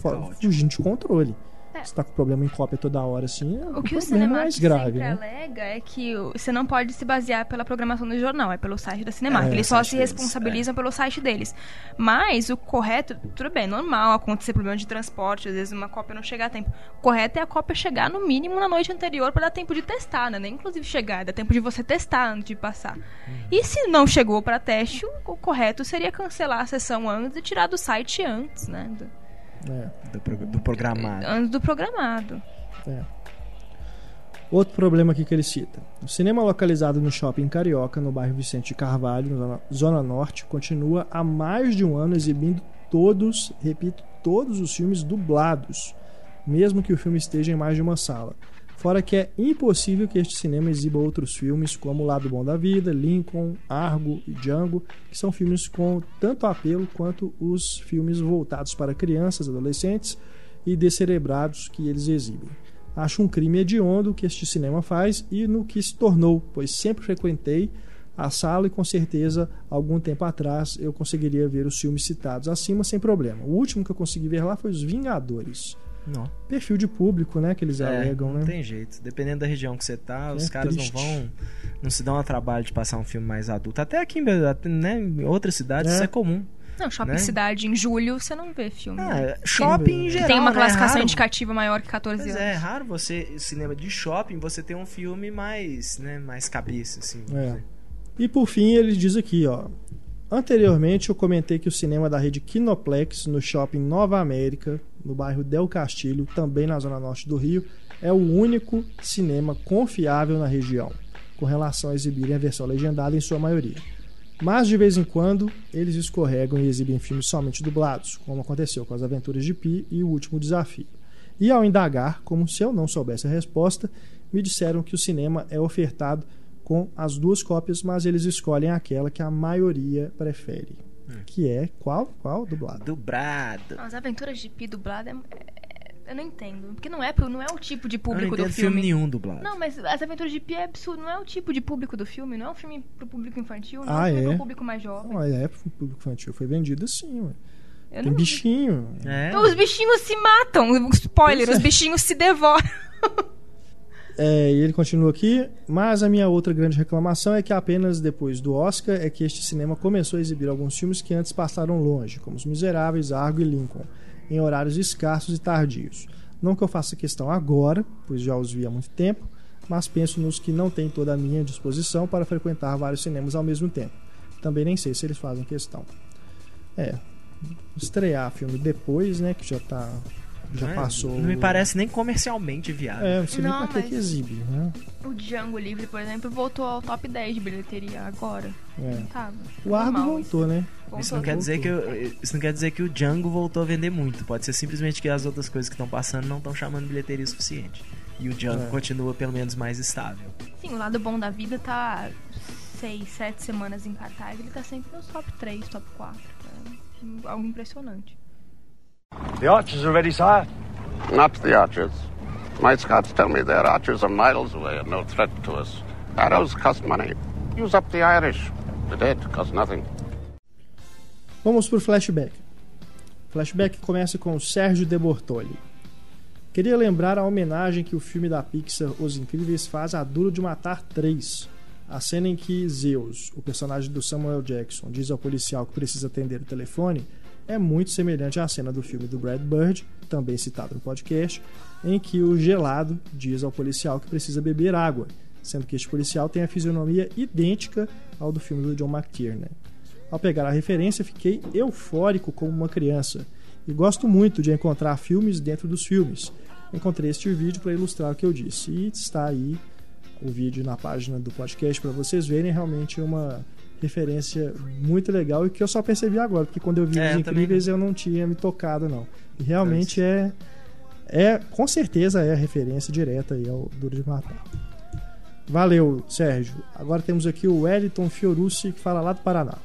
tá fugindo de controle. É. Você tá com problema em cópia toda hora, assim, é o que o cinema mais grave, né? alega é que você não pode se basear pela programação do jornal, é pelo site da Cinemark. É, Eles só se responsabilizam é. pelo site deles. Mas o correto, tudo bem, normal acontecer problema de transporte, às vezes uma cópia não chegar a tempo. O correto é a cópia chegar no mínimo na noite anterior para dar tempo de testar, né? Nem inclusive chegar, dá tempo de você testar antes de passar. Uhum. E se não chegou para teste, o correto seria cancelar a sessão antes e tirar do site antes, né? É. Do, do, programado. Antes do programado. É. Outro problema aqui que ele cita. O cinema localizado no shopping Carioca, no bairro Vicente de Carvalho, na Zona Norte, continua há mais de um ano exibindo todos, repito, todos os filmes dublados, mesmo que o filme esteja em mais de uma sala. Fora que é impossível que este cinema exiba outros filmes como O Lado Bom da Vida, Lincoln, Argo e Django, que são filmes com tanto apelo quanto os filmes voltados para crianças, adolescentes e descerebrados que eles exibem. Acho um crime hediondo o que este cinema faz e no que se tornou, pois sempre frequentei a sala e com certeza algum tempo atrás eu conseguiria ver os filmes citados acima sem problema. O último que eu consegui ver lá foi Os Vingadores. Não. Perfil de público, né? Que eles é, alegam, né? Não tem jeito. Dependendo da região que você tá, os é caras triste. não vão. Não se dão a trabalho de passar um filme mais adulto. Até aqui né, em outras cidades é. isso é comum. Não, shopping né? cidade em julho você não vê filme. Ah, né? shopping em geral. Tem uma né? classificação é indicativa maior que 14 pois anos. É, é raro você, cinema de shopping, você ter um filme mais, né, mais cabeça, assim. É. E por fim, ele diz aqui, ó. Anteriormente eu comentei que o cinema da rede Kinoplex no shopping Nova América, no bairro Del Castilho, também na zona norte do Rio, é o único cinema confiável na região, com relação a exibirem a versão legendada em sua maioria. Mas de vez em quando eles escorregam e exibem filmes somente dublados, como aconteceu com As Aventuras de Pi e O Último Desafio. E ao indagar, como se eu não soubesse a resposta, me disseram que o cinema é ofertado com as duas cópias, mas eles escolhem aquela que a maioria prefere. Hum. Que é qual? Qual? Dublado. Dublado. As aventuras de Pi dublado é, é, eu não entendo. Porque não é, não é o tipo de público do filme. filme nenhum dublado. Não, mas As Aventuras de Pi é absurdo. Não é o tipo de público do filme. Não é um filme pro público infantil. Não ah, é um filme é? pro público mais jovem. Não, é pro público infantil. Foi vendido assim, ué. Eu Tem bichinho. É. Então, os bichinhos se matam. Spoiler, os bichinhos se devoram. *laughs* É, e ele continua aqui, mas a minha outra grande reclamação é que apenas depois do Oscar é que este cinema começou a exibir alguns filmes que antes passaram longe, como Os Miseráveis, Argo e Lincoln, em horários escassos e tardios. Não que eu faça questão agora, pois já os vi há muito tempo, mas penso nos que não têm toda a minha disposição para frequentar vários cinemas ao mesmo tempo. Também nem sei se eles fazem questão. É, estrear filme depois, né, que já está já não passou. Não me parece nem comercialmente viável. É, você não, nem pra que exibe, né? O Django Livre, por exemplo, voltou ao top 10 de bilheteria agora. É. Tava. O Argo voltou, né? Voltou. Isso não, quer dizer que eu, isso não quer dizer que o Django voltou a vender muito. Pode ser simplesmente que as outras coisas que estão passando não estão chamando bilheteria suficiente. E o Django é. continua pelo menos mais estável. Sim, o lado bom da vida tá 6, 7 semanas em cartaz. Ele tá sempre nos top 3, top 4. É algo impressionante. The archers are ready, sire. Not the archers. My scouts tell me their archers are miles away and no threat to us. Arrows cost money. Use up the Irish. The dead cost nothing. Vamos pro flashback. Flashback começa com Sérgio De Bortoli. Queria lembrar a homenagem que o filme da Pixar Os Incríveis faz a Duro de Matar 3. A cena em que Zeus, o personagem do Samuel Jackson, diz ao policial que precisa atender o telefone é muito semelhante à cena do filme do Brad Bird, também citado no podcast, em que o gelado diz ao policial que precisa beber água, sendo que este policial tem a fisionomia idêntica ao do filme do John McTiernan. Ao pegar a referência, fiquei eufórico como uma criança e gosto muito de encontrar filmes dentro dos filmes. Encontrei este vídeo para ilustrar o que eu disse e está aí o vídeo na página do podcast para vocês verem realmente uma referência muito legal e que eu só percebi agora, porque quando eu vi é, os Incríveis eu não tinha me tocado, não. E realmente é, é, com certeza é a referência direta aí ao Duro de Matar. Valeu, Sérgio. Agora temos aqui o Wellington Fiorucci, que fala lá do Paraná.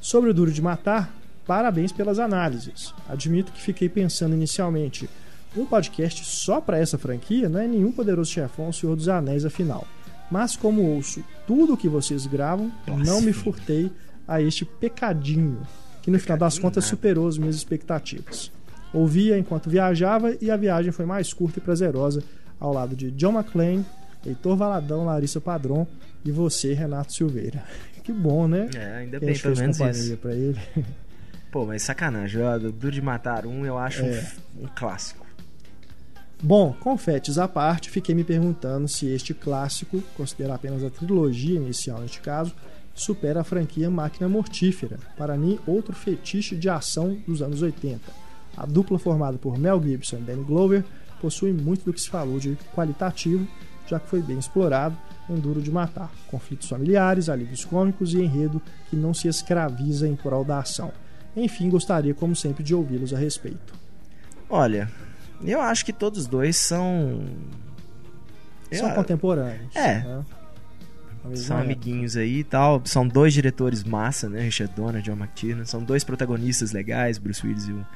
Sobre o Duro de Matar, parabéns pelas análises. Admito que fiquei pensando inicialmente, um podcast só para essa franquia não é nenhum poderoso chefão, Senhor dos Anéis, afinal Mas como ouço tudo o que vocês gravam, não me furtei a este pecadinho, que no final das contas superou as minhas expectativas. Ouvia enquanto viajava e a viagem foi mais curta e prazerosa ao lado de John McClane, Heitor Valadão, Larissa Padron e você, Renato Silveira. *laughs* Que bom, né? É, ainda Que bem, pelo menos isso. pra ele. Pô, mas sacanagem, ó, do de Matar um eu acho um É. f- um, clássico. Bom, confetes à parte, fiquei me perguntando se este clássico, considero apenas a trilogia inicial neste caso, supera a franquia Máquina Mortífera. Para mim, outro fetiche de ação dos anos 80. A dupla formada por Mel Gibson e Danny Glover possui muito do que se falou de qualitativo, já que foi bem explorado em Duro de Matar. Conflitos familiares, alívios cômicos e enredo que não se escraviza em prol da ação. Enfim, gostaria, como sempre, de ouvi-los a respeito. Olha, eu acho que todos dois são. São Eu- contemporâneos. É. né? São época. amiguinhos aí e tal. São dois diretores massa, né? Richard Donner e John McTiernan. São dois protagonistas legais, Bruce Willis e o,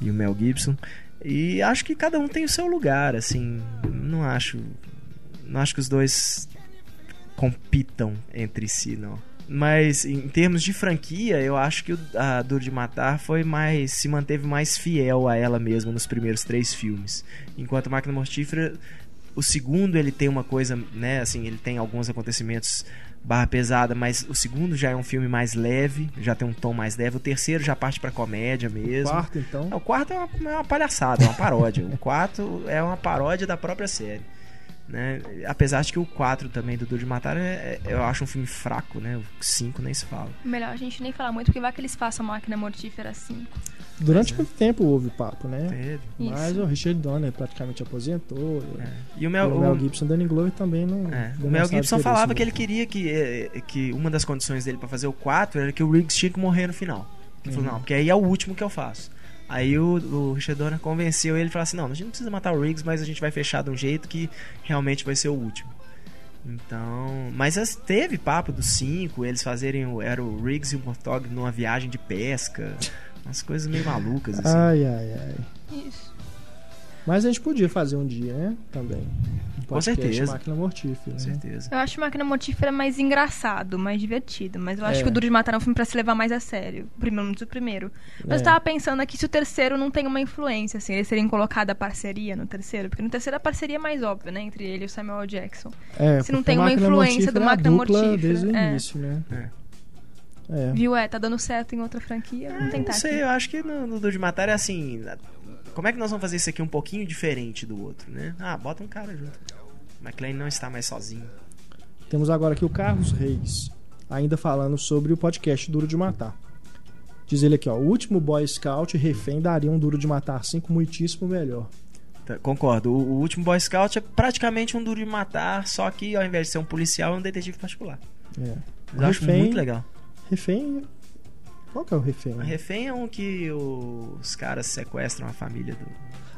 e o Mel Gibson. E acho que cada um tem o seu lugar, assim. Não acho. Não acho que os dois compitam entre si, não. Mas em termos de franquia, eu acho que o- a Duro de Matar foi mais. se manteve mais fiel a ela mesma nos primeiros três filmes. Enquanto Máquina Mortífera o segundo ele tem uma coisa, né, assim, ele tem alguns acontecimentos barra pesada, mas o segundo já é um filme mais leve, já tem um tom mais leve. O terceiro já parte pra comédia mesmo. Quarto, então. Não, o quarto é uma, é uma palhaçada, é uma paródia. o quarto é uma paródia da própria série. Né? Apesar de que o 4 também do Duro de Matar é, é- eu acho um filme fraco, né? O 5 nem se fala. Melhor a gente nem falar muito, porque vai que eles façam máquina mortífera assim. Durante muito tempo houve o papo, né? Teve. Mas Isso. o Richard Donner praticamente aposentou. É. E o E Mel, o Mel Gibson e Danny Glover também não. É, o Mel Gibson falava que ele filme. queria que, que uma das condições dele pra fazer o 4 era que o Riggs tinha que morrer no final. Ele Uhum. falou, não, porque aí é o último que eu faço. Aí o, o Richard Donner convenceu ele e falou assim: não, a gente não precisa matar o Riggs, mas a gente vai fechar de um jeito que realmente vai ser o último. Então. Mas as- teve papo dos cinco, eles fazerem. o- Era o Riggs e o Mortog numa viagem de pesca. Umas coisas meio malucas, assim. Ai, ai, ai. Isso. Mas a gente podia fazer um dia, né? Também. Um Com certeza. Máquina Mortífera. Com né? certeza. Eu acho máquina mortífera mais engraçado, mais divertido. Mas eu acho É. que o Duro de Matar é um filme pra se levar mais a sério. Primeiro, muito o primeiro. Mas É. eu tava pensando aqui se o terceiro não tem uma influência, assim. Eles teriam colocado a parceria no terceiro. Porque no terceiro a parceria é mais óbvia, né? Entre ele e o Samuel. Jackson. É, Se não tem uma influência do é Máquina Mortífera, Desde o é. início, né? É. É. Viu? É, tá dando certo em outra franquia. Vamos tentar Não sei, aqui. eu acho que no, no Duro de Matar é assim. Como é que nós vamos fazer isso aqui um pouquinho diferente do outro, né? Ah, bota um cara junto. McLean não está mais sozinho. Temos agora aqui o Carlos Reis, ainda falando sobre o podcast Duro de Matar. Diz ele aqui, ó, o último Boy Scout refém daria um Duro de Matar 5 muitíssimo melhor. Tá, concordo. O, o último Boy Scout é praticamente um Duro de Matar, só que ao invés de ser um policial, é um detetive particular. É. Eu acho Refém- muito legal. Refém... Qual que é o refém? O refém é um que os caras sequestram a família do,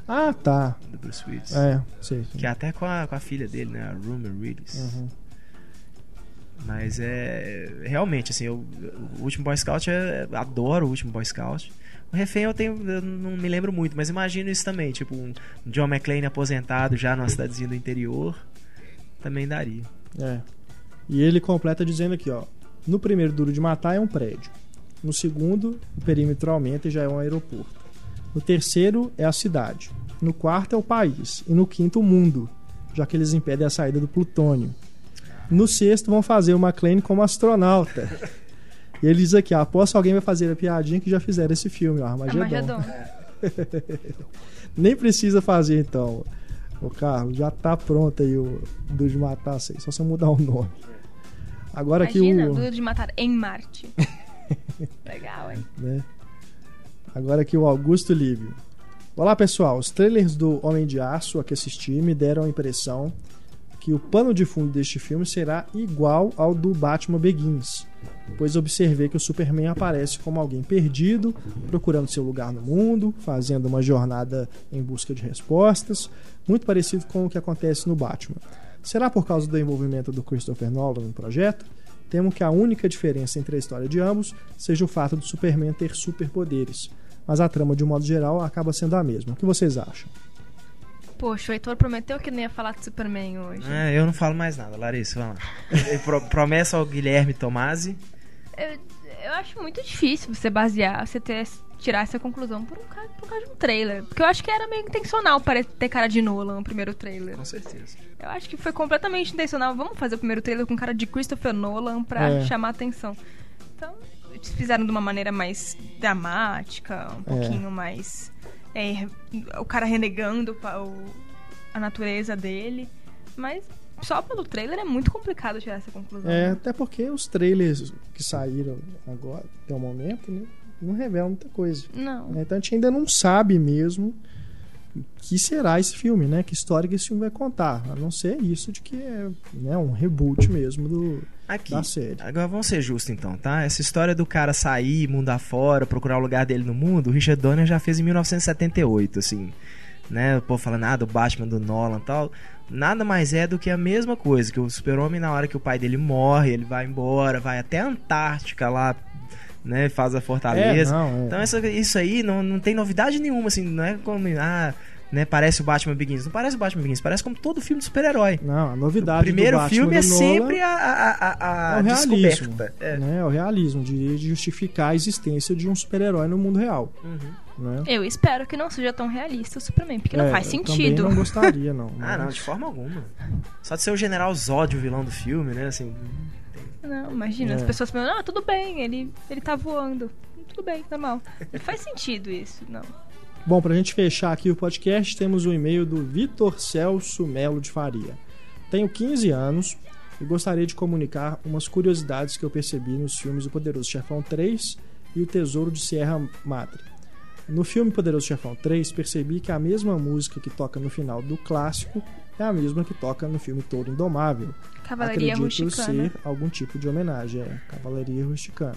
Ah, tá. do Bruce Willis. É, sei. sei. Que é até com a, com a filha dele, né? A Rumor Willis. Uhum. Mas é. Realmente, assim, eu, o último Boy Scout é. Adoro o último Boy Scout. O refém eu tenho. Eu não me lembro muito, mas imagino isso também. Tipo, um John McClane aposentado já numa cidadezinha do interior. Também daria. É. E ele completa dizendo aqui, ó. No primeiro Duro de Matar é um prédio. No segundo, o perímetro aumenta e já é um aeroporto. No terceiro é a cidade. No quarto é o país. E no quinto, o mundo, já que eles impedem a saída do plutônio. No sexto, vão fazer o McLean como astronauta. E ele diz aqui, aposto que alguém vai fazer a piadinha que já fizeram esse filme, ó, Armagedon. Armagedon. *laughs* Nem precisa fazer então. O Carlos, já tá pronto aí o Duro de Matar, sei, só você mudar o nome. Agora Imagina, o. Duro de Matar em Marte. *laughs* *laughs* Legal, hein? né? Agora aqui o Augusto Lívio. Olá pessoal, os trailers do Homem de Aço a que assisti me deram a impressão que o pano de fundo deste filme será igual ao do Batman Begins, pois observei que o Superman aparece como alguém perdido, procurando seu lugar no mundo, fazendo uma jornada em busca de respostas, muito parecido com o que acontece no Batman. Será por causa do envolvimento do Christopher Nolan no projeto? Temo que a única diferença entre a história de ambos seja o fato do Superman ter superpoderes, mas a trama de um modo geral acaba sendo a mesma. O que vocês acham? Poxa, o Heitor prometeu que não ia falar de Superman hoje. É, eu não falo mais nada, Larissa, vai lá. Pro, *laughs* promessa ao Guilherme Tomasi. Eu, eu, acho muito difícil você basear, você ter, tirar essa conclusão por, um, por causa de um trailer. Porque eu acho que era meio intencional para ter cara de Nolan o primeiro trailer. Com certeza. Eu acho que foi completamente intencional. Vamos fazer o primeiro trailer com cara de Christopher Nolan pra é. chamar atenção. Então, eles fizeram de uma maneira mais dramática, um é. pouquinho mais. É, o cara renegando o, a natureza dele. Mas só pelo trailer é muito complicado tirar essa conclusão. É, até porque os trailers que saíram agora, até o momento, né, não revelam muita coisa. Não. Então a gente ainda não sabe mesmo que será esse filme, né? Que história que esse filme vai contar. A não ser isso de que é né, um reboot mesmo do, Aqui, da série. Agora vamos ser justos então, tá? Essa história do cara sair, mundo afora, procurar o lugar dele no mundo, o Richard Donner já fez em 1978, assim. Né? O povo falando, ah, do Batman, do Nolan e tal. Nada mais é do que a mesma coisa, que o super-homem, na hora que o pai dele morre, ele vai embora, vai até a Antártica lá né, faz a fortaleza. É, não, é. Então isso, isso aí não, não tem novidade nenhuma, assim, não é como, ah, né, parece o Batman Begins. Não parece o Batman Begins, parece como todo filme de super-herói. Não, a novidade O primeiro do filme é sempre a, a, a, a é o realismo, descoberta. É. Né, o realismo, de, de justificar a existência de um super-herói no mundo real. Uhum. Né? Eu espero que não seja tão realista o Superman, porque é, não faz sentido. Eu não gostaria, não. Mas... *laughs* ah, não, de forma alguma. Só de ser o General Zod o vilão do filme, né, assim... Não, imagina, é. as pessoas falando, ah, tudo bem, ele, ele tá voando. Tudo bem, normal. Não faz sentido isso, não. Bom, pra gente fechar aqui o podcast, temos o um e-mail do Vitor Celso Melo de Faria. Tenho 15 anos e gostaria de comunicar umas curiosidades que eu percebi nos filmes O Poderoso Chefão 3 e O Tesouro de Sierra Madre. No filme Poderoso Chefão 3, percebi que a mesma música que toca no final do clássico é a mesma que toca no filme Todo Indomável. Cavalaria Acredito Rusticana. ser algum tipo de homenagem, é Cavalaria Rusticana.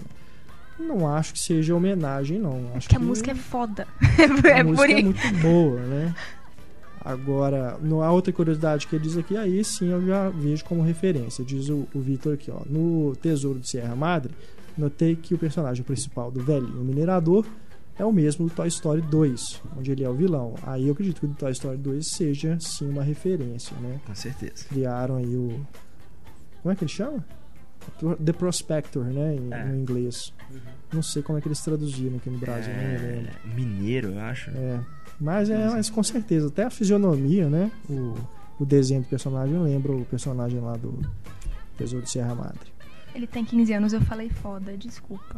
Não acho que seja homenagem, não. Acho que a música é foda. *laughs* A é música é muito boa, né? Agora, no, a outra curiosidade que ele diz aqui, aí sim eu já vejo como referência. Diz o, o Vitor aqui, ó. No Tesouro de Sierra Madre, notei que o personagem principal do velhinho minerador é o mesmo do Toy Story 2, onde ele é o vilão. Aí eu acredito que o Toy Story 2 seja sim uma referência, né? Com certeza. Criaram aí o. Como é que ele chama? The Prospector, né? Em, é. No inglês. Uhum. Não sei como é que eles traduziram aqui no Brasil, é... Mineiro, eu acho. É. Mas é, mas com certeza, até a fisionomia, né? O, o desenho do personagem lembra o personagem lá do Tesouro de Serra Madre. Ele tem 15 anos, eu falei foda, desculpa.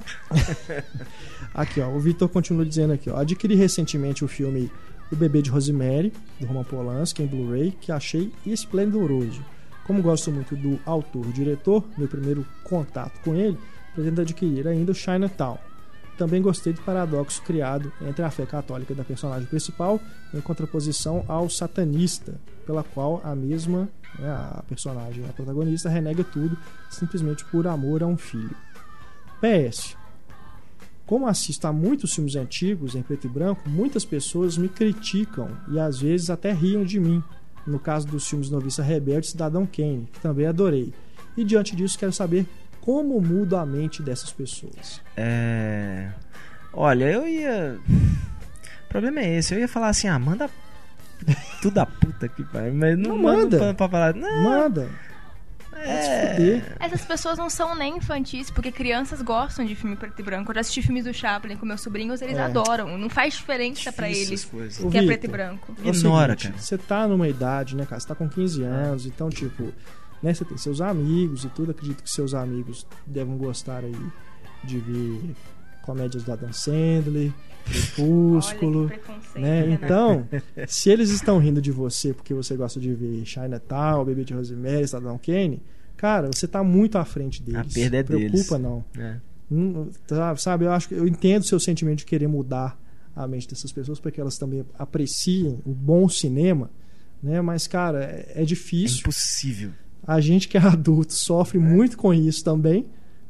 *laughs* aqui, ó, o Vitor continua dizendo aqui, ó. Adquiri recentemente o filme O Bebê de Rosemary, do Roman Polanski, em Blu-ray, que achei esplendoroso. Como gosto muito do autor-diretor, meu primeiro contato com ele, pretendo adquirir ainda o Chinatown. Também gostei do paradoxo criado entre a fé católica da personagem principal em contraposição ao satanista, pela qual a mesma né, a personagem, a protagonista, renega tudo simplesmente por amor a um filho. PS. Como assisto a muitos filmes antigos em preto e branco, muitas pessoas me criticam e às vezes até riam de mim. No caso dos filmes Noviça Rebelde e Cidadão Kane, que também adorei. E diante disso, quero saber como muda a mente dessas pessoas. É. Olha, eu ia. O problema é esse. Eu ia falar assim: ah, manda tudo a puta que vai. Mas não, não manda. manda pra falar. Não. Manda. É... Essas pessoas não são nem infantis, porque crianças gostam de filme preto e branco. Eu já assisti filmes do Chaplin com meus sobrinhos, eles é. adoram. Não faz diferença para eles coisas. que é preto e branco. É Ignora, seguinte, cara. Você tá numa idade, né, cara? Você tá com 15 anos, então, tipo, né, você tem seus amigos e tudo. Acredito que seus amigos devem gostar aí de ver comédias do Adam Sandler, Crepúsculo, né? Então, se eles estão rindo de você porque você gosta de ver Chinatown, Bebê de Rosemary, Cidadão Kane, cara, você tá muito à frente deles. A perda é Não preocupa não. É. Hum, tá, sabe, eu acho que eu entendo o seu sentimento de querer mudar a mente dessas pessoas para que elas também apreciem o bom cinema, né? Mas cara, é, é difícil. É impossível. A gente que é *laughs* adulto sofre é. muito com isso também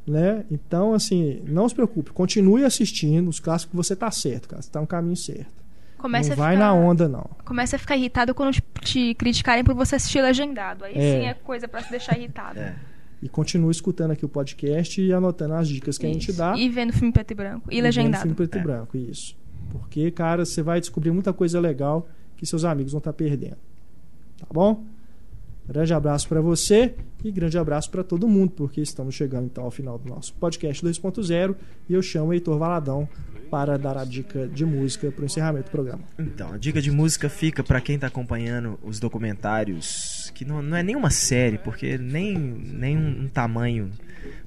né? Então, assim, não se preocupe, continue assistindo os clássicos que você está certo, cara. Você tá no caminho certo. Começa não vai ficar... na onda, não. Começa a ficar irritado quando te criticarem por você assistir legendado. Aí é. sim é coisa para se deixar irritado. É. E continue escutando aqui o podcast e anotando as dicas que isso. a gente dá. E vendo filme preto e branco. E, e legendado. Vendo filme preto é. e branco, isso. Porque, cara, você vai descobrir muita coisa legal que seus amigos vão estar perdendo. Tá bom? Grande abraço para você e grande abraço para todo mundo, porque estamos chegando então ao final do nosso podcast 2.0 e eu chamo Heitor Valadão para dar a dica de música para o encerramento do programa. Então, a dica de música fica para quem está acompanhando os documentários, que não, não é nenhuma série, porque nem, nem um tamanho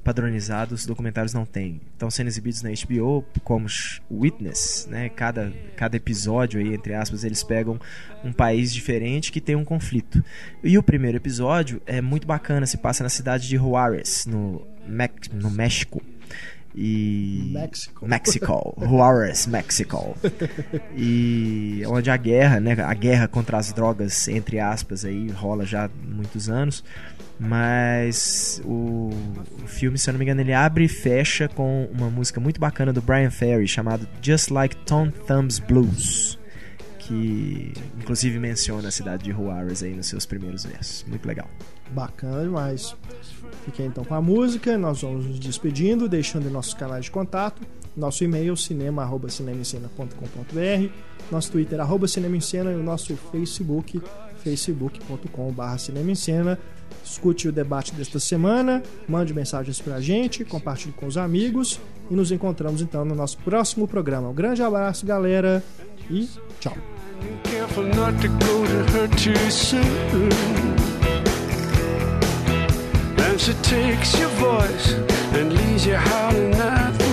padronizado os documentários não têm. Estão sendo exibidos na HBO como Witness, né? Cada, cada episódio aí, entre aspas, eles pegam um país diferente que tem um conflito. E o primeiro episódio é muito bacana, se passa na cidade de Juarez, no, no México e México. Mexico, Juarez, Mexico. E onde a guerra, né, a guerra contra as drogas entre aspas aí rola já há muitos anos. Mas o, o filme, se eu não me engano, ele abre e fecha com uma música muito bacana do Brian Ferry chamado Just Like Tom Thumb's Blues que inclusive menciona a cidade de Juarez aí nos seus primeiros versos. Muito legal. Bacana demais. Fiquem então com a música, nós vamos nos despedindo, deixando nossos canais de contato, nosso e-mail cinema@cinemaencena.com.br, nosso Twitter arroba Cinema e o nosso Facebook facebook.com.br Cinema. Escute o debate desta semana, mande mensagens pra gente, compartilhe com os amigos e nos encontramos então no nosso próximo programa. Um grande abraço, galera, e tchau. And she takes your voice and leaves you howling at the